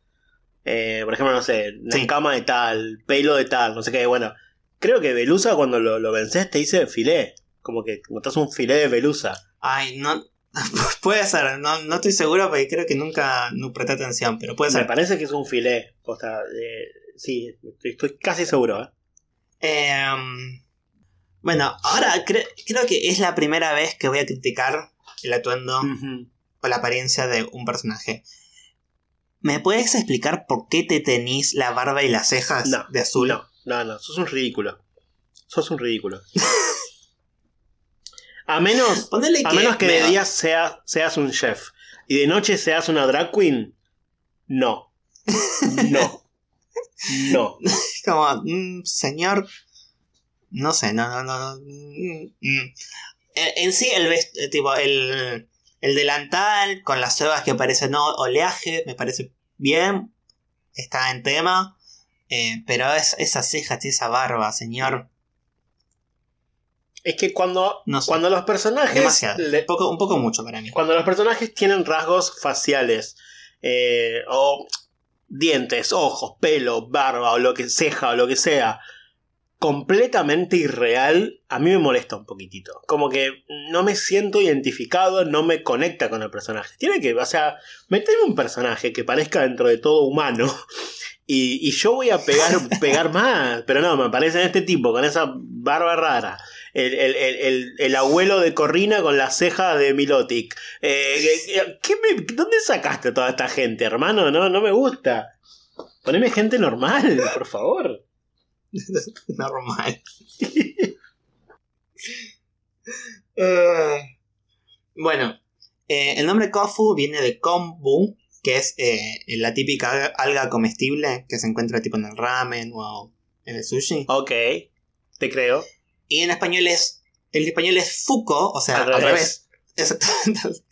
S2: Eh, por ejemplo, no sé,
S1: Sí.
S2: escama de tal, pelo de tal, no sé qué. Bueno, creo que Belusa cuando lo, lo vences te dice filé. Como que notas un filé de Belusa.
S1: ay, no. puede ser, no, no estoy seguro porque creo que nunca no presté atención, pero puede
S2: Me
S1: ser.
S2: parece que es un filé. Posta, eh, sí, estoy, casi seguro. ¿eh?
S1: Em, bueno, ahora cre- creo que es la primera vez que voy a criticar el atuendo o la apariencia de un personaje. ¿Me puedes explicar por qué te tenís la barba y las cejas
S2: No,
S1: de azul?
S2: No, no, no, sos un ridículo. Sos un ridículo. A menos,
S1: Ponele
S2: a menos que
S1: me-
S2: de día sea- seas un chef y de noche seas una drag queen, no. No. No.
S1: Como, mm, señor. No sé, no, no, no. mm, mm. En, en sí, el, vest- eh, tipo, el, el delantal con las cebas que parecen no, oleaje, me parece bien. Está en tema. eh, pero es, esas cejas y esa barba, señor.
S2: Es que cuando,
S1: No sé.
S2: cuando los personajes.
S1: Demasiado.
S2: le-
S1: Un poco, un poco mucho para mí.
S2: cuando los personajes tienen rasgos faciales eh, o dientes, ojos, pelo, barba o lo que ceja o lo que sea completamente irreal, a mí me molesta un poquitito. Como que no me siento identificado, no me conecta con el personaje. Tiene que, o sea, meterme un personaje que parezca dentro de todo humano. Y, y yo voy a pegar, pegar más. Pero no, me parece este tipo, con esa barba rara. El, el- el- el- el abuelo de Corrina con la ceja de Milotic. Eh, ¿qué me- ¿Dónde sacaste toda esta gente, hermano? No, no me gusta. Poneme gente normal, por favor.
S1: Normal. Eh, bueno, eh, el nombre Kofu viene de kombu, que es eh, la típica alga comestible que se encuentra tipo en el ramen o en el sushi.
S2: Ok, te creo.
S1: Y en español es. El español es fuko, o sea,
S2: Al
S1: al,
S2: revés.
S1: revés. Exactamente.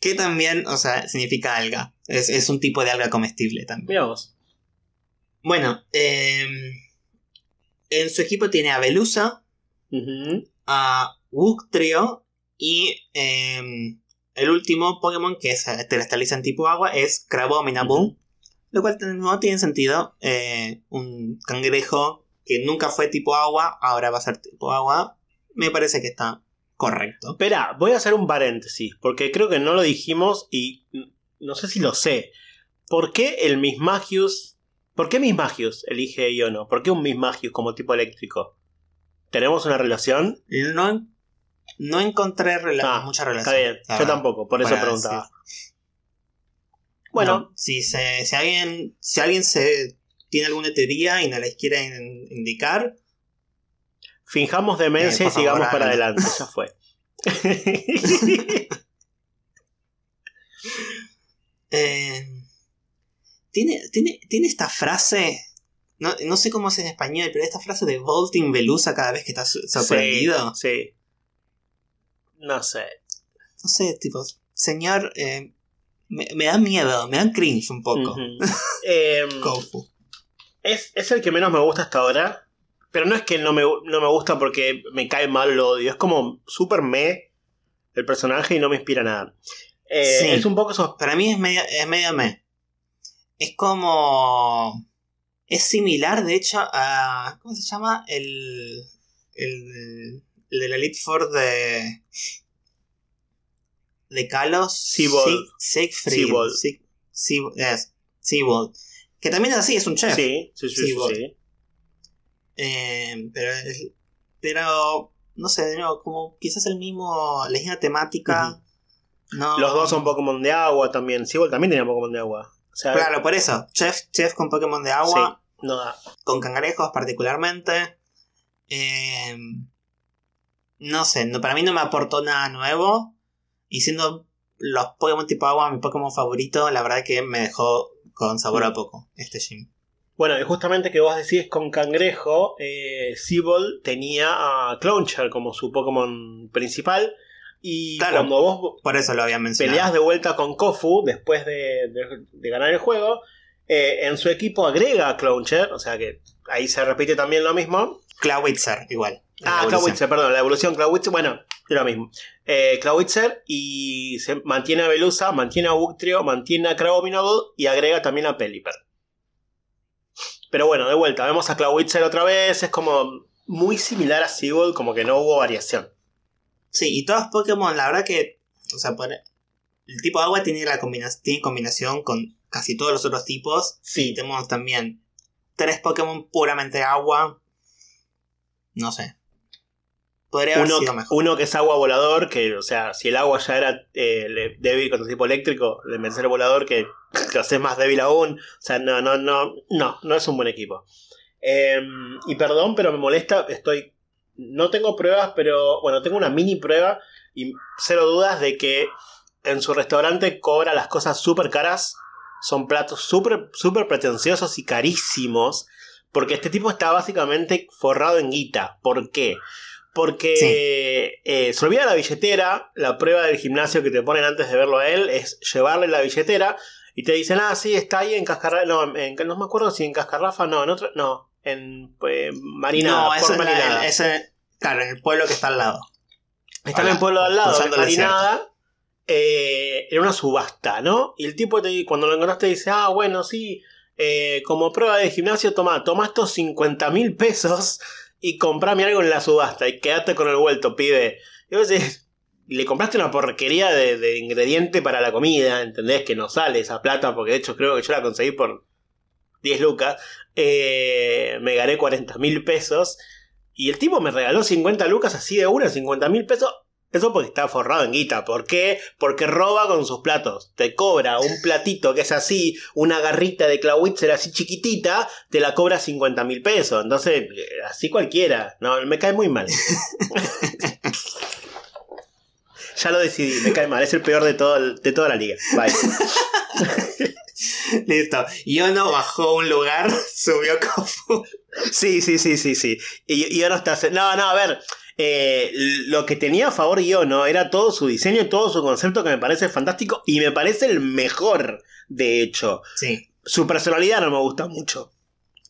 S1: que también, o sea, significa alga. Es, es un tipo de alga comestible también.
S2: Mira vos.
S1: Bueno, eh, en su equipo tiene a Belusa,
S2: Ujú.
S1: a Wuktrio y eh, el último Pokémon que se cristaliza en tipo agua es Crabominable. Lo cual no tiene sentido. eh, un cangrejo que nunca fue tipo agua, ahora va a ser tipo agua. Me parece que está correcto.
S2: Espera, voy a hacer un paréntesis, porque creo que no lo dijimos y no sé si lo sé. ¿Por qué el Mismagius? ¿Por qué Mismagius elige Iono? ¿Por qué un Mismagius como tipo eléctrico? ¿Tenemos una relación?
S1: No, no encontré rela-
S2: Ah,
S1: mucha relación.
S2: Está bien, yo
S1: verdad.
S2: tampoco, por eso preguntaba. Bueno,
S1: No, si, se- si alguien, si alguien se tiene alguna teoría y no les quiere in- indicar,
S2: finjamos demencia
S1: Eh,
S2: y sigamos para adelante, ya fue.
S1: eh, tiene, tiene, tiene esta frase, no, no sé cómo es en español, pero esta frase de Volting Velusa cada vez que estás sorprendido.
S2: Sí, sí. No sé.
S1: No sé, tipo, señor, eh, me, me da miedo, me da cringe un poco.
S2: Ujú. Em,
S1: Kofu.
S2: Es, es el que menos me gusta hasta ahora. Pero no es que no me, no me gusta porque me cae mal, lo odio. Es como súper me el personaje y no me inspira nada. Eh,
S1: Sí.
S2: Es un poco sos-
S1: Para mí es medio, es medio me. Es como. Es similar, de hecho, a. ¿Cómo se llama? El. El, el de la Elite Four de. De Kalos.
S2: Seabold.
S1: Siegfried.
S2: Seabold.
S1: Yes, Seabold. Que también es así, es un chef.
S2: Sí, sí, sí, sí, sí.
S1: Eh, pero, pero. No sé, de nuevo, como quizás el mismo. La misma temática. No,
S2: Los dos son Pokémon de agua también. Seabold también tenía Pokémon de agua. O sea,
S1: Claro, por eso. Chef, chef con Pokémon de agua,
S2: no da.
S1: con cangrejos particularmente. Eh, no sé, no, para mí no me aportó nada nuevo. Y siendo los Pokémon tipo agua mi Pokémon favorito, la verdad que me dejó con sabor a poco este gym.
S2: Bueno, y justamente que vos decís con Cangrejo, eh, Seabold tenía a Clowncher como su Pokémon principal. Y
S1: Claro.
S2: cuando vos
S1: Por eso lo había mencionado.
S2: peleas de vuelta con Kofu después de, de- de ganar el juego, eh, en su equipo agrega a Clowncher, o sea que ahí se repite también lo mismo.
S1: Clawitzer, igual.
S2: Ah. Clawitzer, perdón, la evolución Clawitzer, bueno, es lo mismo. Eh, Clawitzer y se mantiene a Velusa, mantiene a Wuktrio, mantiene a Crabominable y agrega también a Pelipper. Pero bueno, de vuelta, vemos a Clawitzer otra vez, es como muy similar a Seabold, como que no hubo variación.
S1: Sí, y todos Pokémon, la verdad que. O sea, por- el tipo agua tiene, la combina tiene combinación con casi todos los otros tipos.
S2: Sí.
S1: Y tenemos también tres Pokémon puramente agua. No sé. Podría haber
S2: Uno,
S1: sido mejor.
S2: uno que es agua volador, que, o sea, si el agua ya era eh, le- débil contra el tipo eléctrico, le vencer el volador que lo hace más débil aún. O sea, no, no, no, no, no es un buen equipo. Eh, y perdón, pero me molesta, estoy. No tengo pruebas, pero. Bueno, tengo una mini prueba y cero dudas de que en su restaurante cobra las cosas súper caras. Son platos súper súper pretenciosos y carísimos. Porque este tipo está básicamente forrado en guita. ¿Por qué? Porque eh, se olvida la billetera. La prueba del gimnasio que te ponen antes de verlo a él es llevarle la billetera. Y te dicen, ah, sí, está ahí en Cascarrafa. No, en- no me acuerdo si en Cascarrafa, no, en otro, no, en eh, Marinada,
S1: no,
S2: por
S1: eso es la- ese- claro, en el pueblo que está al lado.
S2: Está en el pueblo de al lado,
S1: el
S2: Marinada. eh, era una subasta, ¿no? Y el tipo te, cuando lo encontraste dice, ah, bueno, sí, eh, como prueba de gimnasio, toma, toma estos 50 mil pesos y comprame algo en la subasta y quédate con el vuelto, pibe. Y vos decís, le compraste una porquería de, de ingrediente para la comida, ¿entendés? Que no sale esa plata, porque de hecho creo que yo la conseguí por 10 lucas. Eh, me gané 40 mil pesos. Y el tipo me regaló 50 lucas así de una, 50 mil pesos. Eso porque está forrado en guita. ¿Por qué? Porque roba con sus platos. Te cobra un platito que es así, una garrita de Clawitzer así chiquitita, te la cobra 50 mil pesos. Entonces, eh, así cualquiera. No, me cae muy mal. ya lo decidí, me cae mal. Es el peor de, todo el- de toda la liga. Bye.
S1: Listo. Yono bajó un lugar, subió Kofu.
S2: Sí, sí, sí, sí, sí. Y, y ahora está... No, no, a ver. Eh, lo que tenía a favor yo, ¿no? Era todo su diseño y todo su concepto que me parece fantástico y me parece el mejor, de hecho.
S1: Sí.
S2: Su personalidad no me gusta mucho.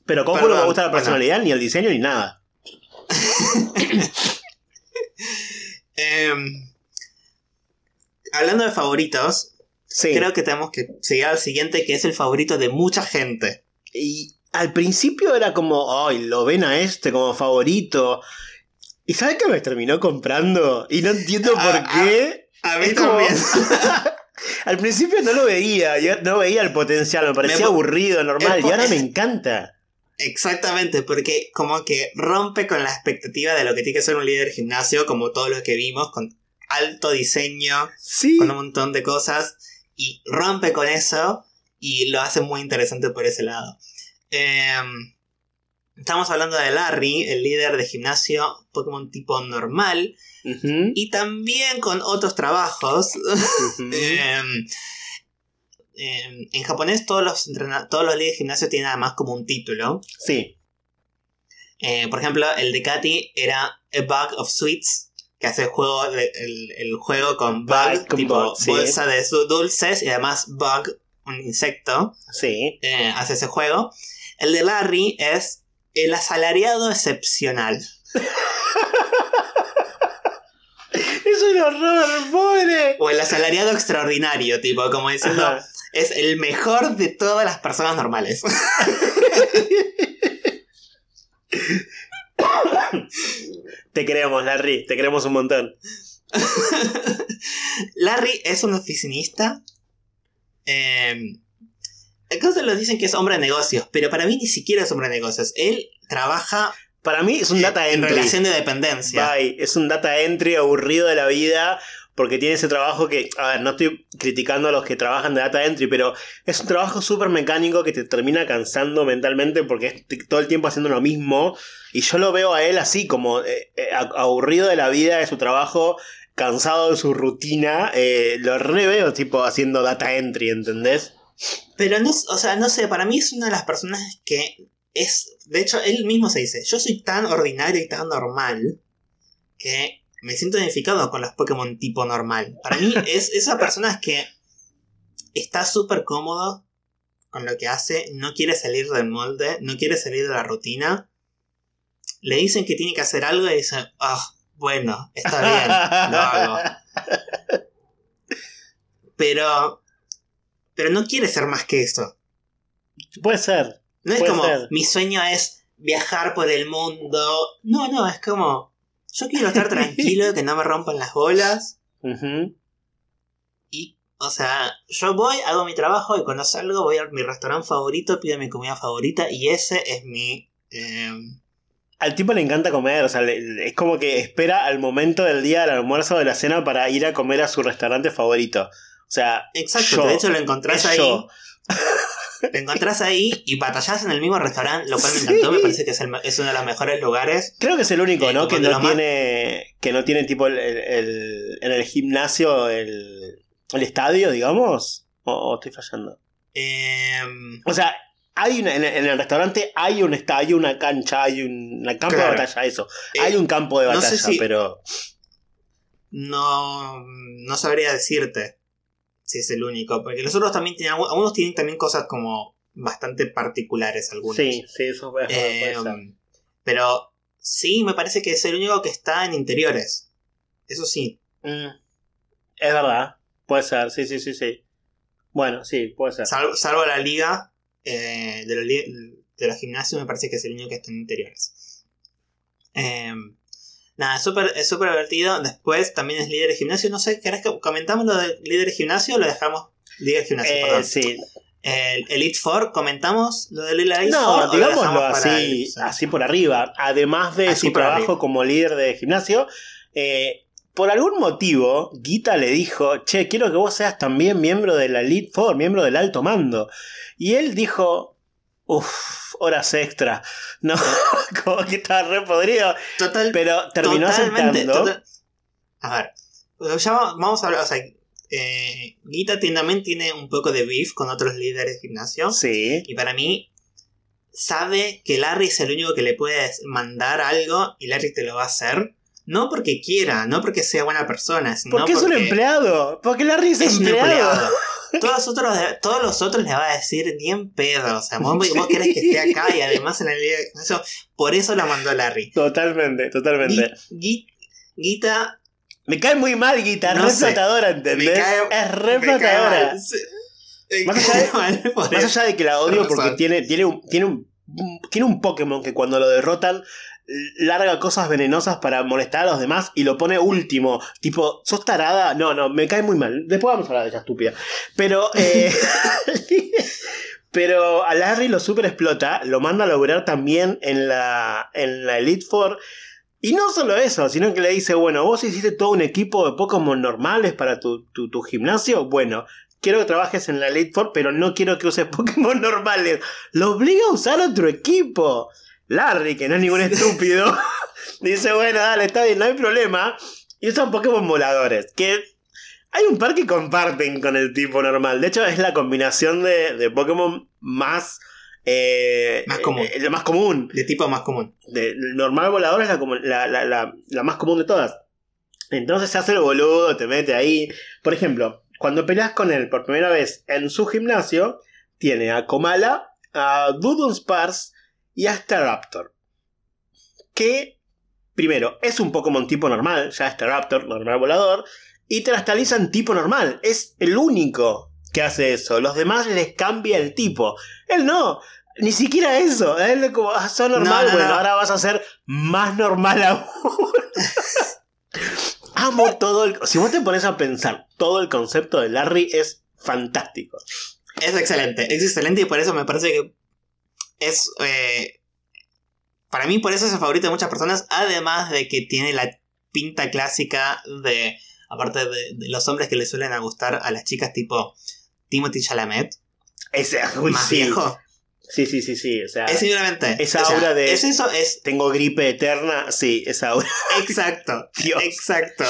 S2: Pero Kofu no me gusta la
S1: bueno.
S2: personalidad, ni el diseño, ni nada.
S1: Em, hablando de favoritos,
S2: Sí.
S1: creo que tenemos que seguir al siguiente, que es el favorito de mucha gente.
S2: Y al principio era como, ay, lo ven a este como favorito. ¿Y sabes qué me terminó comprando? Y no entiendo por
S1: Ah,
S2: qué.
S1: A mí
S2: como-
S1: también.
S2: Al principio no lo veía, yo no veía el potencial, me parecía
S1: Me-
S2: aburrido, normal,
S1: el
S2: y ahora me encanta.
S1: Exactamente, porque como que rompe con la expectativa de lo que tiene que ser un líder de gimnasio, como todo lo que vimos, con alto diseño,
S2: Sí.
S1: con un montón de cosas, y rompe con eso y lo hace muy interesante por ese lado. Em, estamos hablando de Larry, el líder de gimnasio Pokémon tipo normal, y también con otros trabajos. Em, em, en japonés todos los, todos los líderes de gimnasio tienen además como un título.
S2: Sí.
S1: Eh, por ejemplo, el de Katy era A Bag of Sweets, que hace el juego, el, el juego con bug,
S2: con
S1: tipo
S2: bug, sí.
S1: bolsa de dulces, y además bug, un insecto,
S2: Sí.
S1: eh, hace ese juego. El de Larry es el asalariado excepcional.
S2: Es un horror, pobre.
S1: O el asalariado extraordinario, tipo, como diciendo,
S2: Ajá.
S1: es el mejor de todas las personas normales.
S2: Te queremos, Larry, te queremos un montón.
S1: Larry es un oficinista. Eh, entonces lo dicen que es hombre de negocios, pero para mí ni siquiera es hombre de negocios. Él trabaja
S2: Para mí es un data
S1: en
S2: entry.
S1: relación de dependencia.
S2: Bye. Es un data entry aburrido de la vida. Porque tiene ese trabajo que, a ver, no estoy criticando a los que trabajan de data entry, pero es un trabajo súper mecánico que te termina cansando mentalmente porque es todo el tiempo haciendo lo mismo. Y yo lo veo a él así, como eh, eh, aburrido de la vida, de su trabajo, cansado de su rutina. eh, lo re veo tipo haciendo data entry, ¿entendés?
S1: Pero no, o sea, no sé, para mí es una de las personas que es, de hecho, él mismo se dice, yo soy tan ordinario y tan normal que me siento identificado con los Pokémon tipo normal. Para mí es esa persona que está súper cómodo con lo que hace, no quiere salir del molde, no quiere salir de la rutina. Le dicen que tiene que hacer algo y dice, ah, bueno, está bien, lo hago. Pero, pero no quiere ser más que eso.
S2: Puede ser.
S1: No es como,
S2: ser.
S1: mi sueño es viajar por el mundo. No, no, es como, yo quiero estar tranquilo, que no me rompan las bolas. Y, o sea, yo voy, hago mi trabajo y cuando salgo voy a mi restaurante favorito, pido mi comida favorita y ese es mi... eh,
S2: Al tipo le encanta comer, o sea, le- es como que espera al momento del día del almuerzo o de la cena para ir a comer a su restaurante favorito. O sea,
S1: exacto,
S2: yo,
S1: de hecho lo encontrás ahí.
S2: yo.
S1: Lo encontrás ahí y batallás en el mismo restaurante, lo cual me
S2: Sí.
S1: encantó, me parece que es, el es uno de los mejores lugares.
S2: Creo que es el único,
S1: Eh,
S2: ¿no? Que no
S1: más-
S2: tiene. Que no tiene tipo el, el- en el gimnasio el, el estadio, digamos. O, o estoy fallando.
S1: Em,
S2: O sea, hay una- en, el- restaurante hay un estadio, una cancha, hay un una campo
S1: Claro.
S2: de batalla, eso.
S1: eh,
S2: hay un campo de
S1: no
S2: batalla,
S1: sé si-
S2: pero.
S1: no, no sabría decirte si es el único, porque los otros también tienen, algunos tienen también cosas como bastante particulares algunos.
S2: Sí, sí, eso puede, puede
S1: Eh,
S2: ser.
S1: pero sí, me parece que es el único que está en interiores. Eso sí.
S2: Mm, es verdad. Puede ser, sí, sí, sí, sí. Bueno, sí, puede ser.
S1: Sal- salvo la liga, eh, de, los, de los gimnasios me parece que es el único que está en interiores. Eh, nada, es súper es divertido. Después también es líder de gimnasio. No sé, ¿querés que comentamos lo de líder de gimnasio o lo dejamos? Líder de gimnasio,
S2: Eh,
S1: perdón.
S2: sí.
S1: El Elite Four, ¿comentamos lo del Elite
S2: No,
S1: Four? o lo
S2: digámoslo así,
S1: el-
S2: así por arriba. Además de
S1: Así
S2: su trabajo
S1: arriba.
S2: como líder de gimnasio, eh, por algún motivo, Guita le dijo, che, quiero que vos seas también miembro de la Elite Four, miembro del alto mando. Y él dijo, uff, horas extra. No, como que estaba re podrido.
S1: Total,
S2: Pero terminó aceptando.
S1: total- A ver, ya va- vamos a hablar, o sea, eh, Guita también tiene un poco de beef con otros líderes de gimnasio.
S2: Sí.
S1: Y para mí, sabe que Larry es el único que le puede mandar algo y Larry te lo va a hacer. No porque quiera, no porque sea buena persona, sino
S2: Porque es un empleado. Porque Larry es,
S1: es un
S2: empleado.
S1: Todos los, otros, todos los otros le va a decir ni en pedo. O sea, vos, vos querés que esté acá y además en el gimnasio. Por eso la mandó Larry.
S2: Totalmente, totalmente.
S1: Gui- Gui- Guita
S2: Me cae muy mal, Guita. Es
S1: No
S2: re
S1: sé.
S2: flotadora, ¿entendés?
S1: Cae-
S2: es re
S1: Me cae
S2: flotadora.
S1: mal. Sí. Me
S2: Más allá de-
S1: mal por
S2: Más
S1: eso.
S2: allá de que la odio porque tiene, tiene, un, tiene, un, tiene un Pokémon que cuando lo derrotan larga cosas venenosas para molestar a los demás y lo pone último. Tipo, ¿sos tarada? No, no, me cae muy mal. Después vamos a hablar de esa estúpida. Pero, eh, pero a Larry lo super explota, lo manda a lograr también en la, en la Elite Four. Y no solo eso, sino que le dice, bueno, vos hiciste todo un equipo de Pokémon normales para tu, tu, tu gimnasio. Bueno, quiero que trabajes en la Elite Four, pero no quiero que uses Pokémon normales. Lo obliga a usar otro equipo. Larry, que no es ningún estúpido, dice, bueno, dale, está bien, no hay problema. Y usan Pokémon voladores, que hay un par que comparten con el tipo normal. De hecho, es la combinación de, de Pokémon más... eh,
S1: Más común.
S2: eh, la más común.
S1: De tipo más común.
S2: De, el normal volador es la, la, la- la- más común de todas. Entonces se hace el boludo, te mete ahí. Por ejemplo, cuando peleas con él por primera vez en su gimnasio, tiene a Komala, a Dudunsparce y a Staraptor. Que, primero, es un Pokémon tipo normal, ya Staraptor, normal volador, y trastaliza en tipo normal. Es el único que hace eso. Los demás les cambia el tipo. Él no. Ni siquiera eso. Él es como, ah, sos normal.
S1: No, no,
S2: bueno,
S1: no.
S2: ahora vas a ser más normal aún. Amo todo el... Si vos te pones a pensar, todo el concepto de Larry es fantástico.
S1: Es excelente, es excelente y por eso me parece que es... eh, para mí por eso es el favorito de muchas personas, además de que tiene la pinta clásica de... Aparte de, de los hombres que le suelen a gustar a las chicas tipo Timothy Chalamet,
S2: Ese, uy,
S1: más
S2: sí.
S1: viejo.
S2: Sí, sí, sí, sí. O sea,
S1: Es simplemente...
S2: esa
S1: o sea,
S2: aura de-
S1: Es eso, es...
S2: tengo gripe eterna. Sí, esa aura.
S1: Exacto.
S2: Dios.
S1: Exacto.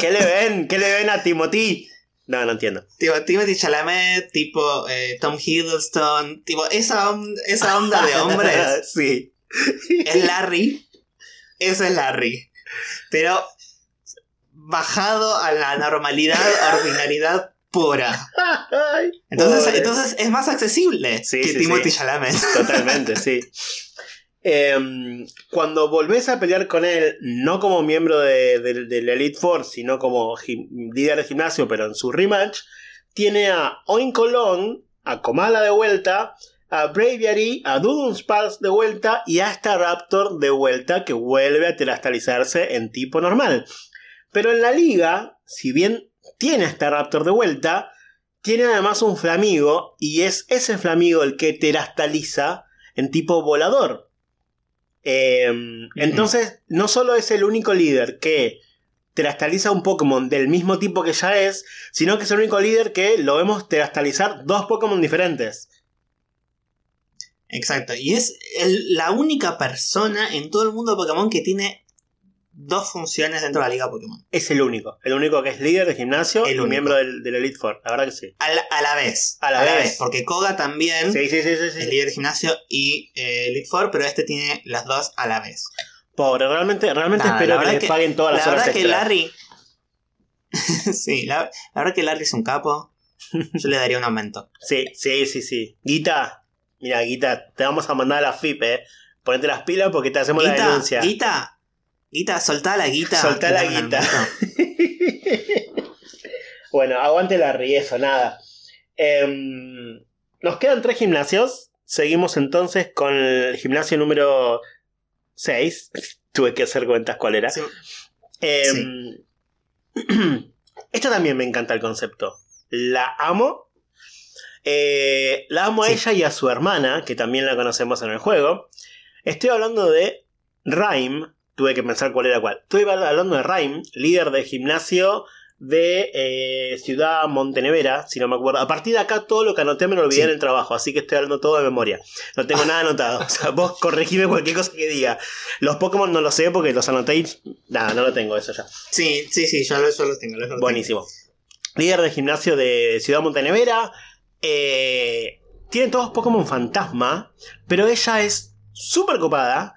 S2: ¿Qué le ven? ¿Qué le ven a Timothy? No, no entiendo.
S1: Tipo Timothy Chalamet, tipo eh, Tom Hiddleston, tipo esa, on- esa onda de hombres.
S2: sí.
S1: es Larry. Eso es Larry. Pero bajado a la normalidad, ordinariedad pura. Entonces,
S2: pobre.
S1: entonces es más accesible
S2: Sí,
S1: que
S2: sí,
S1: Timothy
S2: sí.
S1: Chalamet.
S2: Totalmente, sí. Em, cuando volvés a pelear con él, no como miembro de, Elite Four, sino como líder de gimnasio, pero en su rematch, tiene a Oinkolon, a Komala de vuelta, a Braviary, a Dudunsparce de vuelta y a Staraptor de vuelta que vuelve a terastalizarse en tipo normal. Pero en la liga, si bien tiene a Staraptor de vuelta, tiene además un flamigo y es ese flamigo el que terastaliza en tipo volador. Eh, Entonces, no solo es el único líder que terastaliza un Pokémon del mismo tipo que ya es, sino que es el único líder que lo vemos terastalizar dos Pokémon diferentes.
S1: Exacto. Y es el- la única persona en todo el mundo de Pokémon que tiene dos funciones dentro de la liga Pokémon.
S2: Es el único. El único que es líder de gimnasio
S1: El
S2: y miembro del, del Elite Four. La verdad que sí.
S1: A la, a la vez.
S2: A la vez.
S1: Porque Koga también
S2: Sí, sí, sí,
S1: es líder de gimnasio y eh, Elite Four, pero este tiene las dos a la vez.
S2: Pobre, realmente, realmente
S1: Nada,
S2: espero
S1: la
S2: que les
S1: que-
S2: paguen todas
S1: La
S2: las horas
S1: verdad que. Larry. sí, la, la verdad que Larry es un capo. Yo le daría un aumento.
S2: Sí, sí, sí, sí. Guita, mira, Guita, te vamos a mandar a la FIP, eh. Ponete las pilas porque te hacemos la denuncia.
S1: Guita, Guita, soltá la guita.
S2: Soltá la guita. bueno, aguante la eso, nada. Em, nos quedan tres gimnasios. Seguimos entonces con el gimnasio número 6. Tuve que hacer cuentas cuál era.
S1: Sí.
S2: Em, Esto también me encanta el concepto. La amo. Eh, la amo a ella y a su hermana, que también la conocemos en el juego. Estoy hablando de Rhyme. Tuve que pensar cuál era cuál. Estoy hablando de Rhyme, líder de gimnasio de eh, Ciudad Montenevera, si no me acuerdo. A partir de acá todo lo que anoté me lo olvidé
S1: Sí.
S2: en el trabajo, así que estoy hablando todo de memoria. No tengo nada anotado. O sea, vos corregime cualquier cosa que diga. Los Pokémon no lo sé porque los anoté y... Nada, no lo tengo eso ya.
S1: Sí, sí, sí, yo, lo- yo los tengo. los.
S2: Buenísimo. Líder de gimnasio de Ciudad Montenevera. eh, tiene todos Pokémon fantasma. Pero ella es súper copada.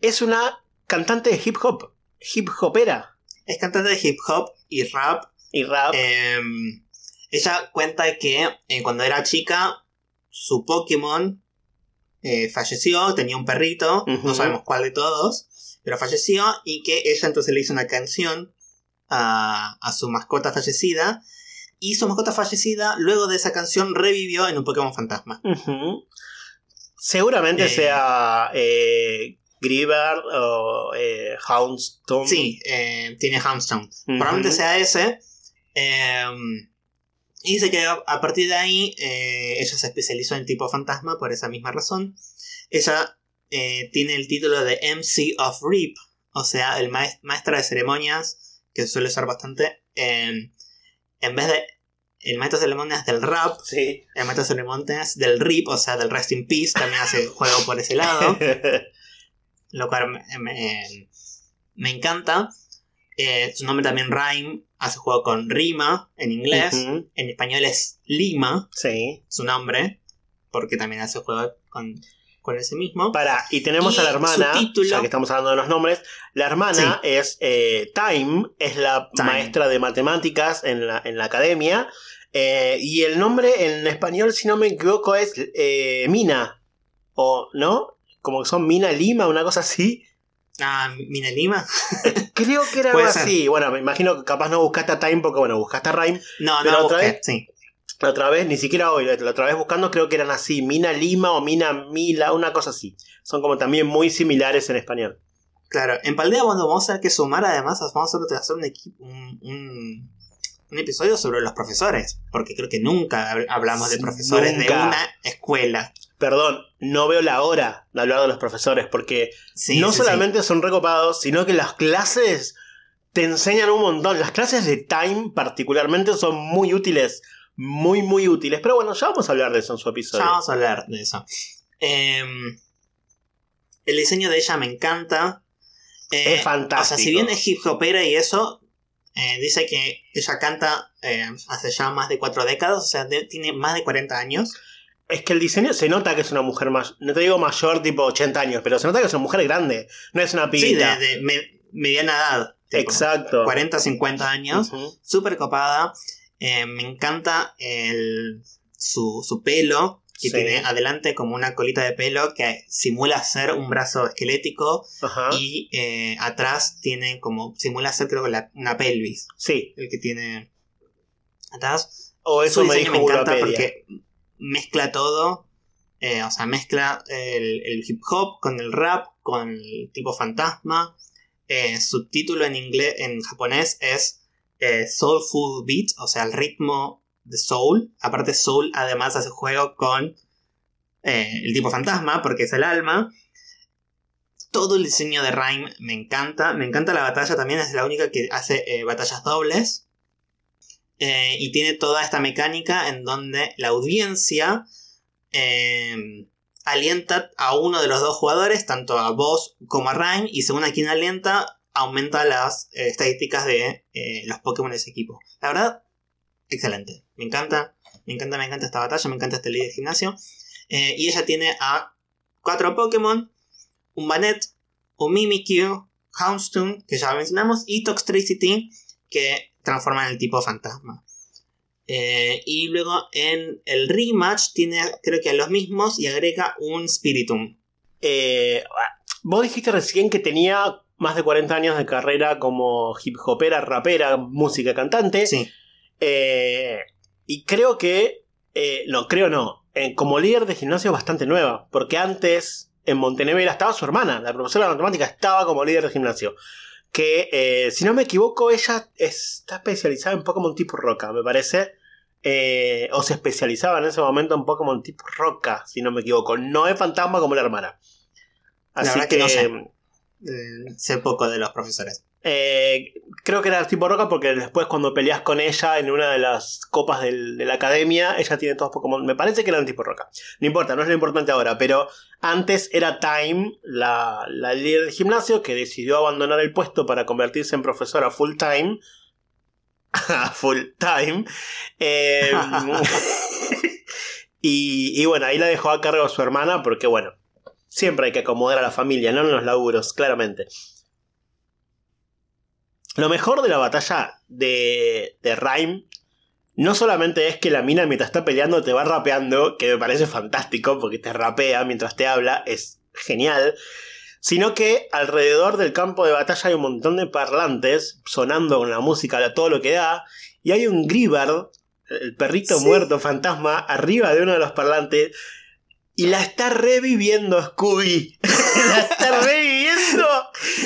S2: Es una cantante de hip hop. Hip hopera.
S1: Es cantante de hip hop y rap.
S2: Y rap.
S1: Em, ella cuenta que eh, cuando era chica, su Pokémon eh, falleció, tenía un perrito, no sabemos cuál de todos, pero falleció y que ella entonces le hizo una canción a, a su mascota fallecida. Y su mascota fallecida, luego de esa canción, revivió en un Pokémon fantasma.
S2: Seguramente
S1: Eh.
S2: sea eh, Griever o eh, Houndstone.
S1: Sí, eh, tiene Hamstone.
S2: Ujú.
S1: Probablemente sea ese. em, y dice que a, partir de ahí eh, ella se especializó en tipo fantasma por esa misma razón. Ella eh, tiene el título de MC of RIP, o sea, el maes- maestra de ceremonias, que suele usar bastante. em, en vez de el maestro de ceremonias del rap,
S2: Sí.
S1: el maestro de ceremonias del RIP, o sea, del Rest in Peace, también hace juego por ese lado lo cual me, me- encanta. Eh, su nombre también Rhyme, hace juego con rima en inglés. En español es Lima,
S2: Sí.
S1: su nombre, porque también hace juego con, con ese mismo.
S2: Para, y tenemos
S1: Y
S2: a la hermana,
S1: título-
S2: ya que estamos hablando de los nombres, la hermana es eh, Time, es la
S1: Time.
S2: maestra de matemáticas en la, en la academia, eh, y el nombre en español, si no me equivoco, es Mina, o ¿no? Como que son Mina Lima, una cosa así.
S1: Ah, Mina Lima.
S2: Creo que era algo así. Bueno, me imagino que capaz no buscaste a Time porque, bueno, buscaste a Rhyme.
S1: No,
S2: Pero
S1: no,
S2: otra
S1: busqué,
S2: vez-
S1: sí.
S2: La otra vez, ni siquiera hoy, la otra vez buscando, creo que eran así. Mina Lima o Mina Mila, una cosa así. Son como también muy similares en español.
S1: Claro, en Paldea cuando vamos a tener que sumar además, vamos a hacer un, equipo, un, un, un episodio sobre los profesores, porque creo que nunca hab- hablamos de profesores
S2: Nunca.
S1: de una escuela.
S2: Perdón, no veo la hora de hablar de los profesores, porque
S1: Sí,
S2: no
S1: sí, sí.
S2: solamente son recopados, sino que las clases te enseñan un montón. Las clases de Time particularmente son muy útiles, muy, muy útiles. Pero bueno, ya vamos a hablar de eso en su episodio.
S1: Ya vamos a hablar de eso. Em, el diseño de ella me encanta. Eh,
S2: es fantástico.
S1: O sea, si bien es hip hopera y eso, eh, dice que ella canta eh, hace ya más de cuatro décadas, o sea, de- tiene más de 40 años.
S2: Es que el diseño se nota que es una mujer mayor. No te digo mayor, tipo 80 años, pero se nota que es una mujer grande. No es una
S1: Sí, de,
S2: pibita.
S1: de me- mediana edad.
S2: Exacto.
S1: 40, 50 años.
S2: Ujú.
S1: Súper copada. Eh, me encanta el, su, su pelo, que
S2: Sí.
S1: tiene adelante como una colita de pelo que simula ser un brazo esquelético.
S2: Ajá.
S1: Y eh, atrás tiene como, simula ser creo que la- una pelvis,
S2: Sí.
S1: el que tiene atrás.
S2: O eso
S1: Su
S2: me dijo
S1: me encanta porque mezcla todo, eh, o sea, mezcla el, hip hop con el rap, con el tipo fantasma. Eh, su título en inglés, en japonés es eh, Soulful Beat, o sea, el ritmo de soul. Aparte, soul además hace juego con el tipo fantasma, porque es el alma. Todo el diseño de Rhyme me encanta. Me encanta la batalla también, es la única que hace batallas dobles. Eh, y tiene toda esta mecánica en donde la audiencia eh, alienta a uno de los dos jugadores, tanto a vos como a Rhyme, y según a quien alienta, aumenta las eh, estadísticas de los Pokémon de ese equipo. La verdad, excelente. Me encanta, me encanta, me encanta esta batalla, me encanta este líder de gimnasio. Y ella tiene a cuatro Pokémon, un Banette, un Mimikyu, Houndstone, que ya mencionamos, y Toxtricity, que transforma en el tipo fantasma. Eh, y luego en el rematch tiene creo que a los mismos y agrega un Spiritum.
S2: Eh, vos dijiste recién que tenía más de 40 años de carrera como hip hopera, rapera, música, cantante.
S1: Sí,
S2: Eh, y creo que. eh, no, creo no. como líder de gimnasio es bastante nueva, porque antes en Montenegro estaba su hermana, la profesora de matemática estaba como líder de gimnasio. Que, eh, si no me equivoco, ella está especializada en Pokémon tipo Roca, me parece. Eh, o se especializaba en ese momento en Pokémon tipo Roca, si no me equivoco. No es fantasma como la hermana. Así
S1: que no sé. Eh, sé poco de los profesores.
S2: Eh, creo que era tipo roca porque después cuando peleas con ella en una de las copas del- de la academia, ella tiene todos Pokémon. Me parece que eran tipo roca. No importa, no es lo importante ahora, pero antes era Time, la, la líder del gimnasio, que decidió abandonar el puesto para convertirse en profesora full time. full time. Eh, y, y bueno, ahí la dejó a cargo su hermana porque bueno, siempre hay que acomodar a la familia, no en los laburos, claramente. Lo mejor de la batalla de, de Rhyme no solamente es que la mina mientras está peleando te va rapeando, que me parece fantástico porque te rapea mientras te habla, es genial, sino que alrededor del campo de batalla hay un montón de parlantes sonando con la música todo lo que da, y hay un Gribard, el perrito
S1: Sí.
S2: muerto fantasma, arriba de uno de los parlantes, y la está reviviendo Scooby. la está reviviendo.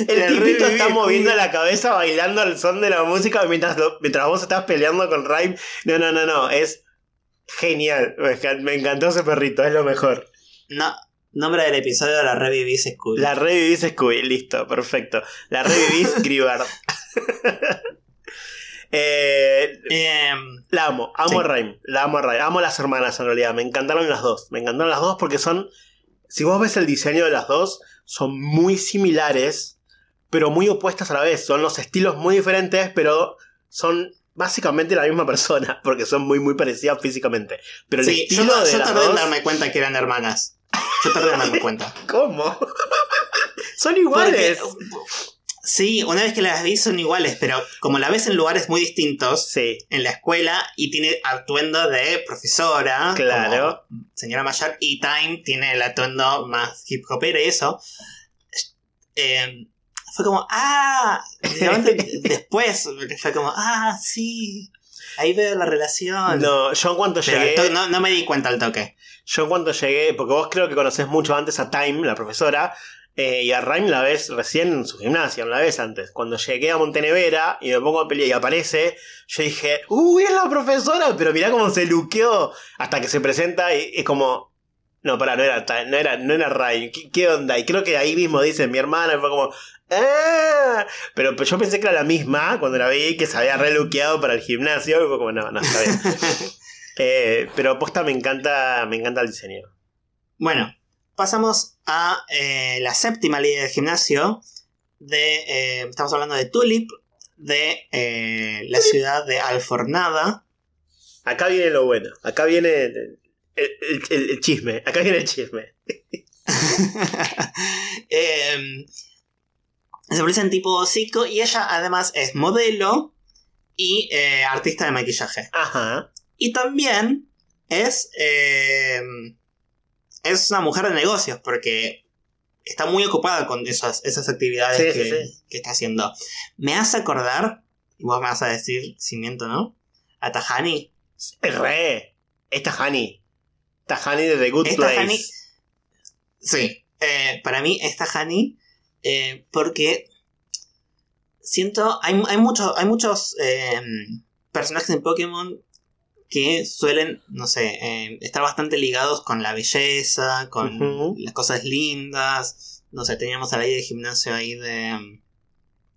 S2: El
S1: La
S2: tipito está
S1: Scooby.
S2: moviendo la cabeza bailando al son de la música mientras, lo- mientras vos estás peleando con Rhyme. No, no, no, no. Es genial. Me encantó ese perrito, es lo mejor.
S1: No, nombre del episodio la revivís Scooby.
S2: La revivís Scooby, listo, perfecto. La revivís Gribard. Eh,
S1: Em,
S2: la amo, amo
S1: Sí.
S2: a Rhyme, la amo a Rhyme, amo a las hermanas en realidad, me encantaron las dos, me encantaron las dos porque son, si vos ves el diseño de las dos, son muy similares, pero muy opuestas a la vez, son los estilos muy diferentes, pero son básicamente la misma persona, porque son muy muy parecidas físicamente. Pero el
S1: sí, yo,
S2: estilo de
S1: yo
S2: las
S1: tardé en darme cuenta que eran hermanas. Yo tardé en darme cuenta.
S2: ¿cómo? son iguales.
S1: Porque, sí, una vez que las vi son iguales, pero como la ves en lugares muy distintos,
S2: Sí,
S1: en la escuela y tiene atuendo de profesora,
S2: Claro.
S1: como señora mayor, y Time tiene el atuendo más hip hopero y eso. Eh, fue como, ah, después fue como, ah, sí, ahí veo la relación.
S2: no, yo en cuanto
S1: Pero
S2: llegué...
S1: no, no me di cuenta al toque.
S2: Yo cuando llegué, porque vos creo que conocés mucho antes a Time, la profesora, eh, y a Rhyme la ves recién en su gimnasia, no la ves antes. Cuando llegué a Montenevera y me pongo a pelear y aparece, yo dije, ¡Uy, es la profesora! Pero mirá cómo se luqueó hasta que se presenta y es como... No, pará, no era, no era, no era Rhyme. ¿Qué, qué onda? Y creo que ahí mismo dice mi hermana y fue como... ¡Ah! Pero, pero yo pensé que era la misma cuando la vi, que se había reluqueado para el gimnasio y fue como, no, no, está bien. Eh, pero posta me encanta, me encanta el diseño.
S1: Bueno, pasamos a eh, la séptima liga del gimnasio. De, eh, estamos hablando de Tulip, de eh, la ciudad de Alfornada.
S2: Acá viene lo bueno. Acá viene el, el- el- el chisme. Acá viene el chisme.
S1: Eh, se parece en tipo hocico y ella además es modelo y artista de maquillaje.
S2: Ajá.
S1: Y también es, eh, es una mujer de negocios porque está muy ocupada con esas, esas actividades
S2: Sí,
S1: que,
S2: sí, sí.
S1: que está haciendo. Me hace acordar, y vos me vas a decir si miento, ¿no? A Tahani.
S2: Es re. Esta Hani. Esta Hani de The Good
S1: Esta
S2: Place.
S1: Sí, eh, para mí es Tahani eh, porque siento, hay, hay, muchos hay muchos eh, personajes en Pokémon que suelen, no sé, eh, estar bastante ligados con la belleza, con las cosas lindas. No sé, teníamos a la idea de gimnasio ahí de,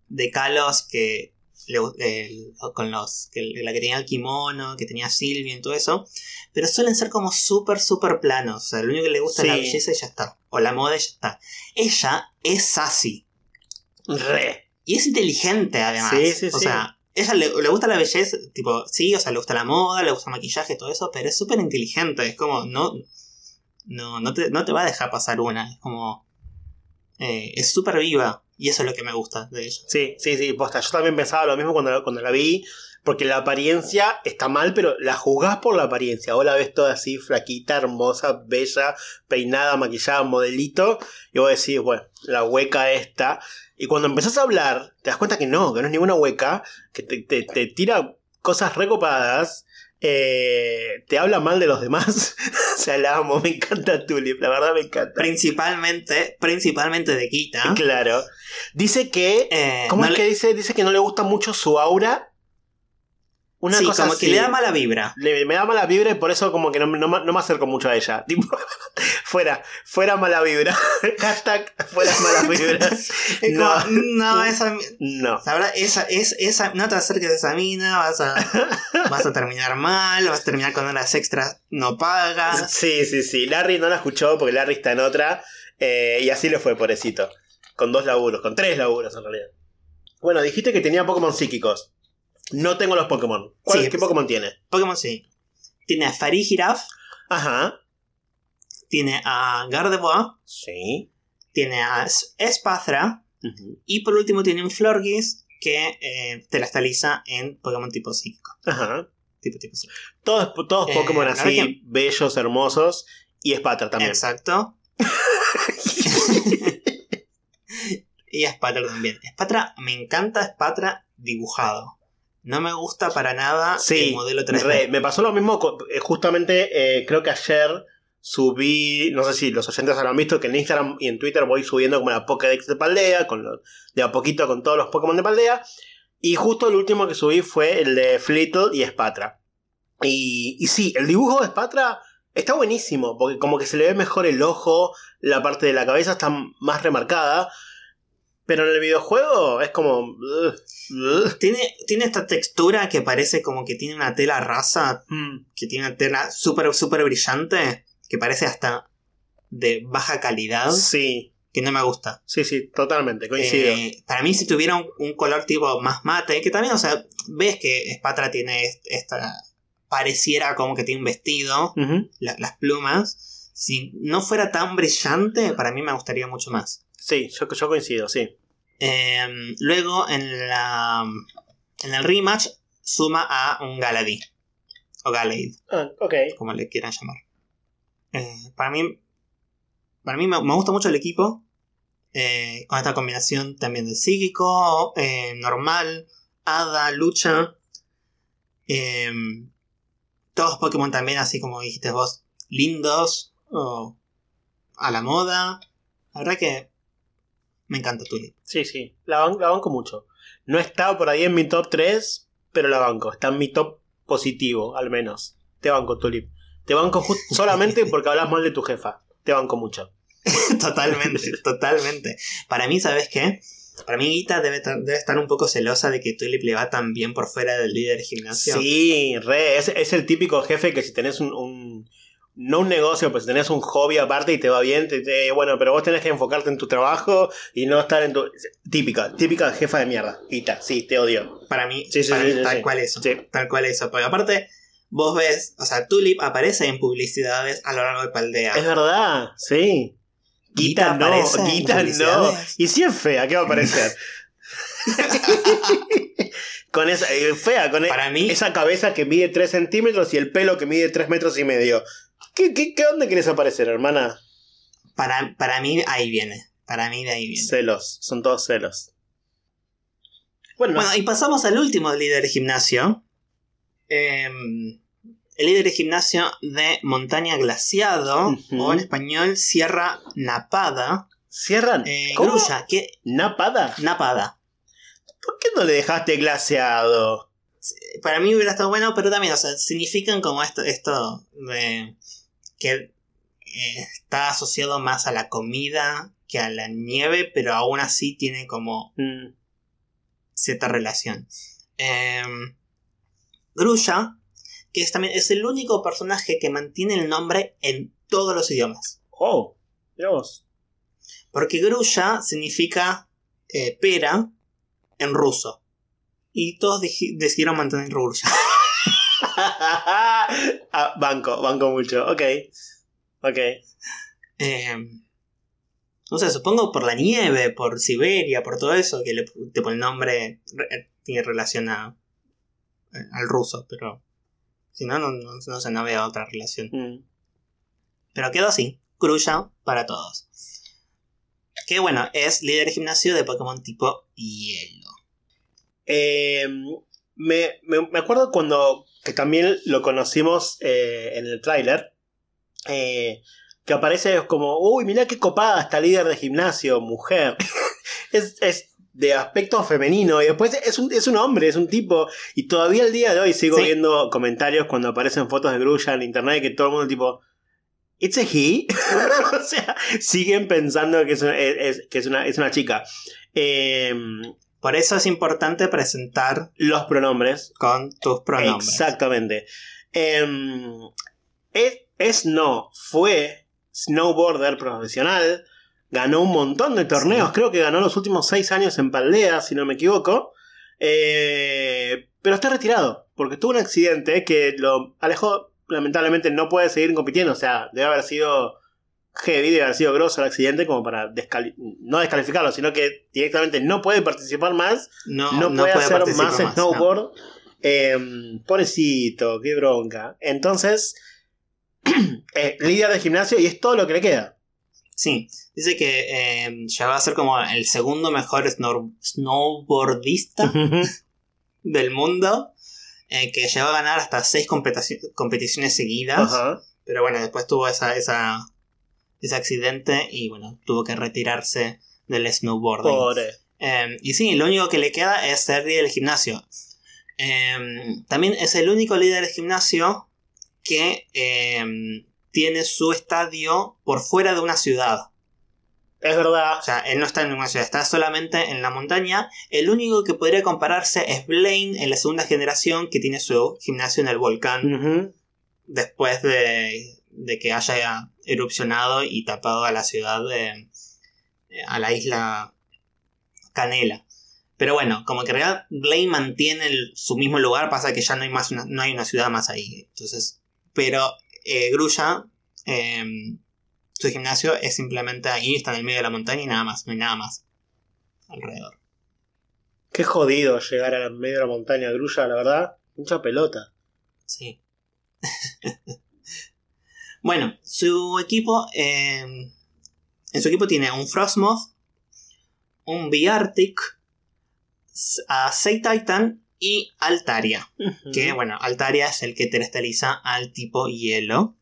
S1: de Kalos que le eh, con los que la que tenía el kimono, que tenía Silvia y todo eso, pero suelen ser como súper, súper planos. O sea, lo único que le gusta es la belleza y ya está. O la moda y ya está. Ella es sassy.
S2: Re.
S1: Y es inteligente además.
S2: Sí, sí,
S1: o sea, ella le, gusta la belleza, tipo, sí, o sea, le gusta la moda, le gusta el maquillaje, todo eso, pero es súper inteligente. Es como, no, no, no te, no te va a dejar pasar una. Es como, eh, es súper viva. Y eso es lo que me gusta de ella.
S2: Sí, sí, sí, posta. Yo también pensaba lo mismo cuando cuando la vi. Porque la apariencia está mal, pero la juzgás por la apariencia. Vos la ves toda así, flaquita, hermosa, bella, peinada, maquillada, modelito. Y vos decís, bueno, la hueca esta. Y cuando empezás a hablar, te das cuenta que no, que no es ninguna hueca. Que te, te- te tira cosas recopadas. eh, te habla mal de los demás. o sea, la amo, me encanta Tulip, la verdad me encanta.
S1: Principalmente, principalmente de Kita.
S2: Claro. Dice que.
S1: Eh,
S2: ¿Cómo
S1: no
S2: es
S1: le-
S2: que dice? Dice que no le gusta mucho su aura. Una
S1: sí,
S2: cosa
S1: como
S2: así.
S1: que le da mala vibra.
S2: Le- me da mala vibra y por eso como que no, no me- no me acerco mucho a ella. Tipo, fuera, fuera mala vibra. Hashtag fuera malas vibras.
S1: Es
S2: No.
S1: no, esa,
S2: No.
S1: la verdad, esa, es, esa, no te acerques a esa mina, vas a, vas a terminar mal, vas a terminar con horas extras no pagas.
S2: Sí, sí, sí. Larry no la escuchó porque Larry está en otra. eh, y así le fue, pobrecito. Con dos laburos, con tres laburos en realidad. Bueno, dijiste que tenía Pokémon psíquicos. No tengo los Pokémon. ¿Cuál,
S1: Sí.
S2: ¿Qué Pokémon tiene?
S1: Pokémon sí. Tiene a Farigiraf,
S2: Ajá.
S1: tiene a Gardevoir,
S2: Sí.
S1: tiene a Espathra
S2: Ujú.
S1: y por último tiene un Florges que eh, te la estaliza en Pokémon tipo psíquico.
S2: Ajá.
S1: Tipo, tipo psíquico.
S2: Todos, todos
S1: Eh,
S2: Pokémon así, bellos, hermosos. Y Spatra también.
S1: Exacto. y Spatra también. Spatra, me encanta Spatra dibujado. No me gusta para nada
S2: Sí,
S1: el modelo 3D.
S2: Re, me pasó lo mismo, eh, justamente eh, creo que ayer subí, no sé si los oyentes habrán visto que en Instagram y en Twitter voy subiendo como la Pokédex de Paldea, con los- de a poquito con todos los Pokémon de Paldea, y justo el último que subí fue el de Flittle y Spatra. Y, y sí, el dibujo de Spatra está buenísimo, porque como que se le ve mejor el ojo, la parte de la cabeza está más remarcada, pero en el videojuego es como...
S1: Tiene, tiene esta textura que parece como que tiene una tela rasa,
S2: Mm,
S1: que tiene una tela súper, súper brillante, que parece hasta de baja calidad,
S2: Sí,
S1: que no me gusta.
S2: sí, sí, totalmente, coincido.
S1: Eh, para mí, si tuviera un, un color tipo más mate, que también, o sea, ves que Spatra tiene est- esta. pareciera como que tiene un vestido, la- las plumas. Si no fuera tan brillante, para mí me gustaría mucho más.
S2: Sí, yo, yo coincido, sí.
S1: Eh, luego, en la. En el rematch, suma a un Galadi. O Galade,
S2: Ah, ok.
S1: como le quieran llamar. Eh, para mí. Para mí me, me gusta mucho el equipo. eh, con esta combinación también de psíquico, eh, normal, hada, lucha. eh, todos Pokémon también, así como dijiste vos, lindos. O a la moda. La verdad que me encanta Tulip.
S2: Sí, sí, la, ban- la banco mucho. No está por ahí en mi top 3, pero la banco. Está en mi top positivo, al menos. Te banco, Tulip. Te banco solamente porque hablas mal de tu jefa. Te banco mucho.
S1: totalmente, totalmente. Para mí, ¿sabes qué? Para mí, Gita debe, debe estar un poco celosa de que Tulip le va tan bien por fuera del líder de gimnasio.
S2: Sí, re. Es, es el típico jefe que si tenés un, un- No un negocio, pues si tenés un hobby aparte y te va bien, te, te- bueno, pero vos tenés que enfocarte en tu trabajo y no estar en tu. Típica, típica jefa de mierda. Gita, sí, te odio.
S1: Para mí,
S2: Sí, sí,
S1: para
S2: sí,
S1: mí
S2: sí,
S1: tal cual eso. Tal cual eso. Porque aparte, vos ves, o sea, Tulip aparece en publicidades a lo largo de Paldea.
S2: Es verdad, sí.
S1: Guita
S2: no, Guita no. Y si es fea, ¿qué va a aparecer? con esa, eh, fea, con e-
S1: Para mí-
S2: esa cabeza que mide 3 centímetros y el pelo que mide 3 metros y medio. ¿Qué, qué, qué dónde quieres aparecer, hermana?
S1: Para, para mí, ahí viene. Para mí, de ahí viene.
S2: Celos, son todos celos. Bueno,
S1: Bueno, y pasamos al último líder de gimnasio. Em, el líder de gimnasio de Montaña Glaciado, o en español Sierra Napada.
S2: cierran.
S1: Eh,
S2: ¿Cómo?
S1: Grulla, que.
S2: ¿Napada?
S1: Napada.
S2: ¿Por qué no le dejaste glaseado?
S1: Para mí hubiera estado bueno, pero también, o sea, significan como esto, esto de. Que eh, está asociado más a la comida que a la nieve, pero aún así tiene como
S2: Mm,
S1: cierta relación. Em, Grulla, que es también es el único personaje que mantiene el nombre en todos los idiomas.
S2: Oh, vos.
S1: Porque Grulla significa eh, pera en ruso. Y todos decidieron mantener Grulla.
S2: Ah, banco, banco mucho. Ok. Ok.
S1: Em, no sé, supongo por la nieve, por Siberia, por todo eso, que le, tipo, el nombre re- tiene relación a, eh, al ruso, pero si no, no, no, no sé, no veo otra relación.
S2: Mm.
S1: Pero quedó así, Grulla para todos. Que bueno, es líder de gimnasio de Pokémon tipo hielo.
S2: Eh, Me, me- me acuerdo cuando, que también lo conocimos eh, en el tráiler, eh, que aparece como, uy, mirá qué copada esta líder de gimnasio, mujer. es, es de aspecto femenino y después es un, es un hombre, es un tipo. Y todavía el día de hoy sigo
S1: Sí.
S2: viendo comentarios cuando aparecen fotos de Grulla en internet que todo el mundo tipo... ¿It's a he? o sea, siguen pensando que es que es una, es una chica. Em,
S1: Por eso es importante presentar
S2: los pronombres.
S1: con tus pronombres.
S2: Exactamente. Em, es, es no, fue snowboarder profesional. Ganó un montón de torneos.
S1: Sí.
S2: Creo que ganó los últimos seis años en Paldea, si no me equivoco. Eh, pero está retirado. Porque tuvo un accidente que lo alejó. Lamentablemente no puede seguir compitiendo. O sea, debe haber sido heavy, debe haber sido grosso el accidente como para descali- no descalificarlo, sino que directamente no puede participar más
S1: No,
S2: no,
S1: no
S2: puede, hacer más,
S1: ¿no?
S2: snowboard. Eh, pobrecito, qué bronca. Entonces, eh, líder de gimnasio y es todo lo que le queda.
S1: Sí, dice que eh, ya va a ser como el segundo mejor snow- snowboardista del mundo. eh, que llegó a ganar hasta seis competici- competiciones seguidas. Pero bueno, después tuvo esa, esa, ese accidente y bueno, tuvo que retirarse del snowboarding.
S2: Pobre.
S1: Eh, y sí, lo único que le queda es ser líder del gimnasio. Eh, también es el único líder del gimnasio que eh, tiene su estadio por fuera de una ciudad.
S2: Es verdad.
S1: O sea, él no está en ninguna ciudad, está solamente en la montaña. El único que podría compararse es Blaine en la segunda generación que tiene su gimnasio en el volcán después de, de que haya erupcionado y tapado a la ciudad de, a la isla Canela. Pero bueno, como que en realidad Blaine mantiene el- su mismo lugar, pasa que ya no hay más una, no hay una ciudad más ahí. Entonces, pero eh, Grulla, eh, su gimnasio es simplemente ahí, está en el medio de la montaña y nada más, no hay nada más alrededor.
S2: Qué jodido llegar al medio de la montaña grulla, la verdad. Mucha pelota.
S1: Sí. bueno, su equipo. eh, en su equipo tiene un Frostmoth, un Biartic, a Sei Titan y Altaria. Que bueno, Altaria es el que terestaliza al tipo hielo.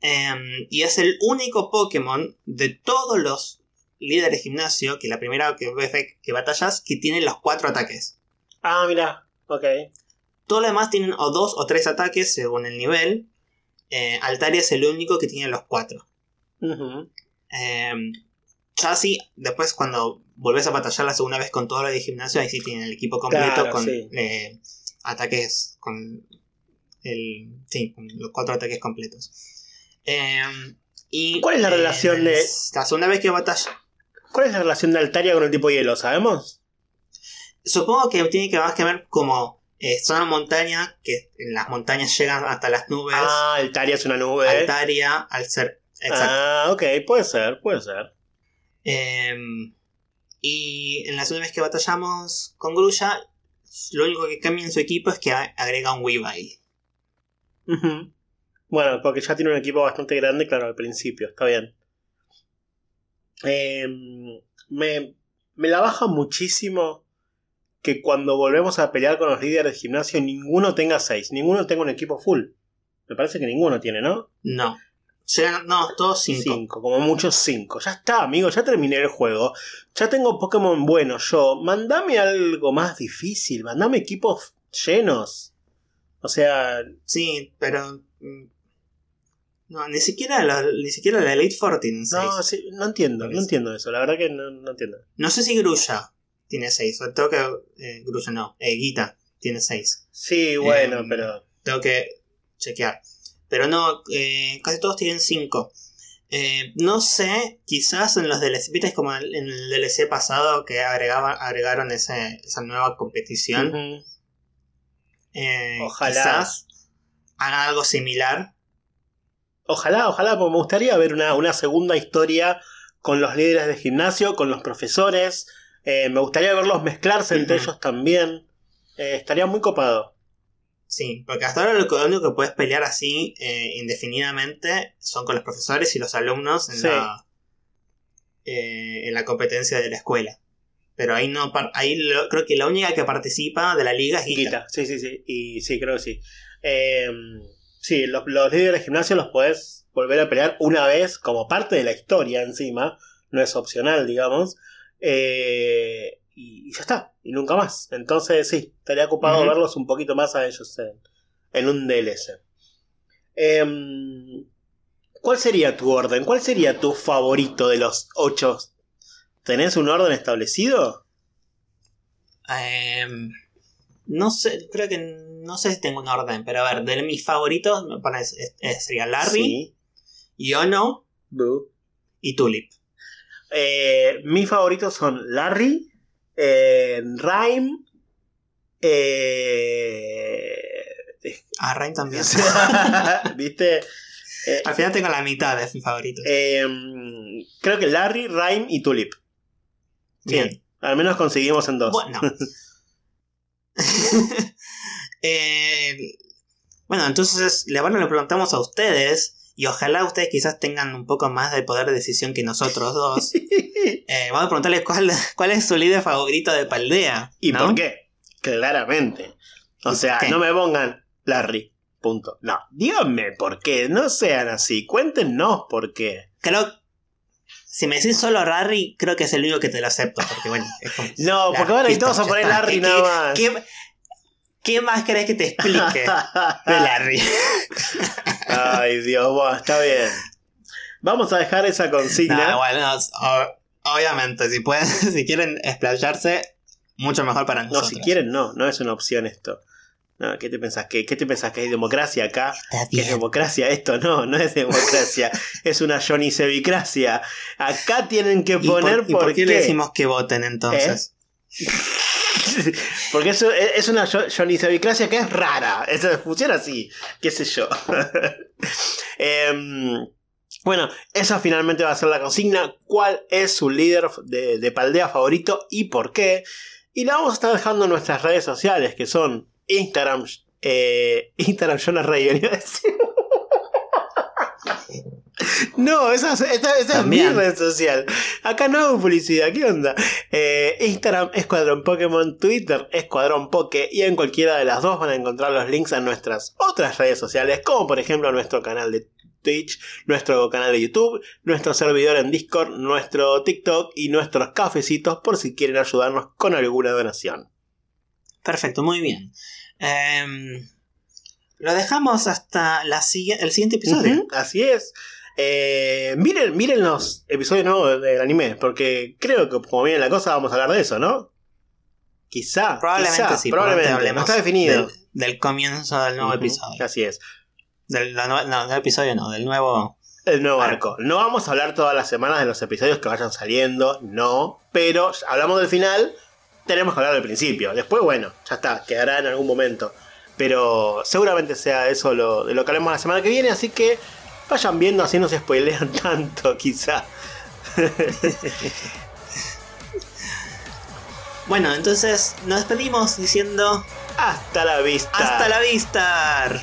S1: Em, y es el único Pokémon de todos los líderes de gimnasio, que la primera que que batallas, que tiene los cuatro ataques.
S2: Ah, mira. Ok.
S1: Todos los demás tienen o dos o tres ataques según el nivel. Eh, Altaria es el único que tiene los cuatro. Eh, sí, después cuando volvés a batallar la segunda vez con todo lo de gimnasio, ahí sí tienen el equipo completo
S2: Claro,
S1: con
S2: sí.
S1: eh, ataques, con el, sí, con los cuatro ataques completos. Eh, y,
S2: ¿Cuál es la
S1: eh,
S2: relación de-
S1: La segunda vez que batalla,
S2: ¿Cuál es la relación de Altaria con el tipo hielo? ¿Sabemos?
S1: supongo que tiene que más que ver como eh, son una montaña, que en las montañas llegan hasta las nubes.
S2: Ah, Altaria es una nube.
S1: Altaria, al ser. Exacto.
S2: Ah, ok, puede ser, puede ser.
S1: Em, y en la segunda vez que batallamos con Grulla, lo único que cambia en su equipo es que agrega un Weavile.
S2: Ujú. Bueno, porque ya tiene un equipo bastante grande, claro, al principio, está bien. Eh, me, me la baja muchísimo que cuando volvemos a pelear con los líderes de gimnasio ninguno tenga 6, ninguno tenga un equipo full. Me parece que ninguno tiene, ¿no?
S1: No. Llegan, no, todos 5.
S2: 5, como muchos 5. Ya está, amigo, ya terminé el juego. Ya tengo Pokémon buenos yo. Mandame algo más difícil, mandame equipos llenos. O sea,
S1: Sí, pero. mm, No, ni siquiera la, ni siquiera la Elite Four tiene 6.
S2: no,
S1: No,
S2: sí, no entiendo, no entiendo eso. La verdad que no, no entiendo.
S1: sé si Grulla tiene 6. Tengo que. Eh, Grulla no. Eh, Guita tiene 6.
S2: Sí, bueno,
S1: Em,
S2: pero.
S1: Tengo que chequear. Pero no, eh, casi todos tienen 5. no sé, quizás en los DLC, viste como en el DLC pasado que agregaba, agregaron ese, esa nueva competición. Eh,
S2: Ojalá.
S1: Quizás hagan algo similar.
S2: Ojalá, ojalá, porque me gustaría ver una, una segunda historia con los líderes de gimnasio, con los profesores. Eh, me gustaría verlos mezclarse entre ellos también. Eh, estaría muy copado.
S1: Sí, porque hasta ahora lo único que puedes pelear así eh, indefinidamente son con los profesores y los alumnos en,
S2: Sí.
S1: la, eh, en la competencia de la escuela. Pero ahí no ahí lo- creo que la única que participa de la liga es. Guita,
S2: sí, sí, sí. Y sí, creo que sí. Eh, sí, los, los líderes de gimnasio los podés volver a pelear una vez como parte de la historia encima. No es opcional, digamos. Eh, y, y ya está. Y nunca más. Entonces sí, estaría ocupado
S1: Ujú.
S2: verlos un poquito más a ellos en, en un DLC. Em, ¿Cuál sería tu orden? ¿Cuál sería tu favorito de los ocho? ¿Tenés un orden establecido?
S1: Em, no sé, creo que no sé si tengo un orden, pero a ver, de mis favoritos me parece es- es- sería Larry,
S2: Sí.
S1: Yono y Tulip.
S2: Eh, mis favoritos son Larry, eh, Rhyme, eh,
S1: Ah, Rain también.
S2: ¿viste? Eh,
S1: Al final tengo la mitad de mis favoritos.
S2: eh, creo que Larry, Rhyme y Tulip.
S1: Bien.
S2: al menos conseguimos en dos.
S1: Bueno. Eh, bueno, entonces le bueno, le preguntamos a ustedes y ojalá ustedes quizás tengan un poco más de poder de decisión que nosotros dos. Eh, vamos a preguntarles cuál, cuál es su líder favorito de Paldea.
S2: ¿Y
S1: ¿no?
S2: por qué? Claramente. O
S1: ¿Y
S2: sea,
S1: qué?
S2: no me pongan Larry. Punto. No, díganme por qué. No sean así. Cuéntenos por qué.
S1: Creo. Si me decís solo Larry, creo que es el único que te lo acepto. Porque bueno, es como.
S2: No, porque ahora
S1: listo,
S2: todos a poner. Larry
S1: ¿Qué-
S2: nada más.
S1: ¿Qué, qué más querés que te explique de Larry?
S2: Ay, Dios, bueno, está bien. Vamos a dejar esa consigna.
S1: No, igual, no, o- obviamente, si pueden, si quieren explayarse, mucho mejor para
S2: no,
S1: nosotros.
S2: si quieren, no, no es una opción esto. No, ¿qué te pensás? ¿Qué, qué te pensás que hay democracia acá? ¿Qué es democracia? Esto no, no es democracia. es una Johnny Sevicracia. Acá tienen que
S1: ¿Y por,
S2: poner
S1: y por qué, le decimos que voten entonces?
S2: Porque eso es una Jo- Johnny Sevicracia que es rara. Eso funciona así, qué sé yo. Em, bueno, esa finalmente va a ser la consigna. ¿Cuál es su líder de, de Paldea favorito y por qué? Y la vamos a estar dejando en nuestras redes sociales, que son Instagram, eh, Instagram Jonas a decir. No, esa, esa- esa es mi red social. Acá no hago publicidad, ¿qué onda? Eh, Instagram Escuadrón Pokémon, Twitter Escuadrón Poke y en cualquiera de las dos van a encontrar los links a nuestras otras redes sociales, como por ejemplo nuestro canal de Twitch, nuestro canal de YouTube, nuestro servidor en Discord, nuestro TikTok y nuestros cafecitos por si quieren ayudarnos con alguna donación.
S1: Perfecto, muy bien. Em, lo dejamos hasta la el siguiente episodio.
S2: Así es. Eh, miren, miren los episodios nuevos del anime, porque creo que como viene la cosa vamos a hablar de eso, ¿no? Quizá.
S1: Probablemente
S2: quizá,
S1: sí,
S2: Probablemente.
S1: probablemente
S2: No está definido.
S1: Del, del comienzo del nuevo episodio.
S2: Así es.
S1: Del, nue- no, del episodio no, del nuevo.
S2: El nuevo
S1: Arco.
S2: arco. No vamos a hablar todas las semanas de los episodios que vayan saliendo, no. Pero hablamos del final, tenemos que hablar del principio. Después, bueno, ya está, quedará en algún momento. Pero seguramente sea eso lo, de lo que hablemos la semana que viene, así que vayan viendo así no se spoilean tanto, quizá.
S1: Bueno, entonces nos despedimos diciendo
S2: Hasta la vista.
S1: hasta la vista.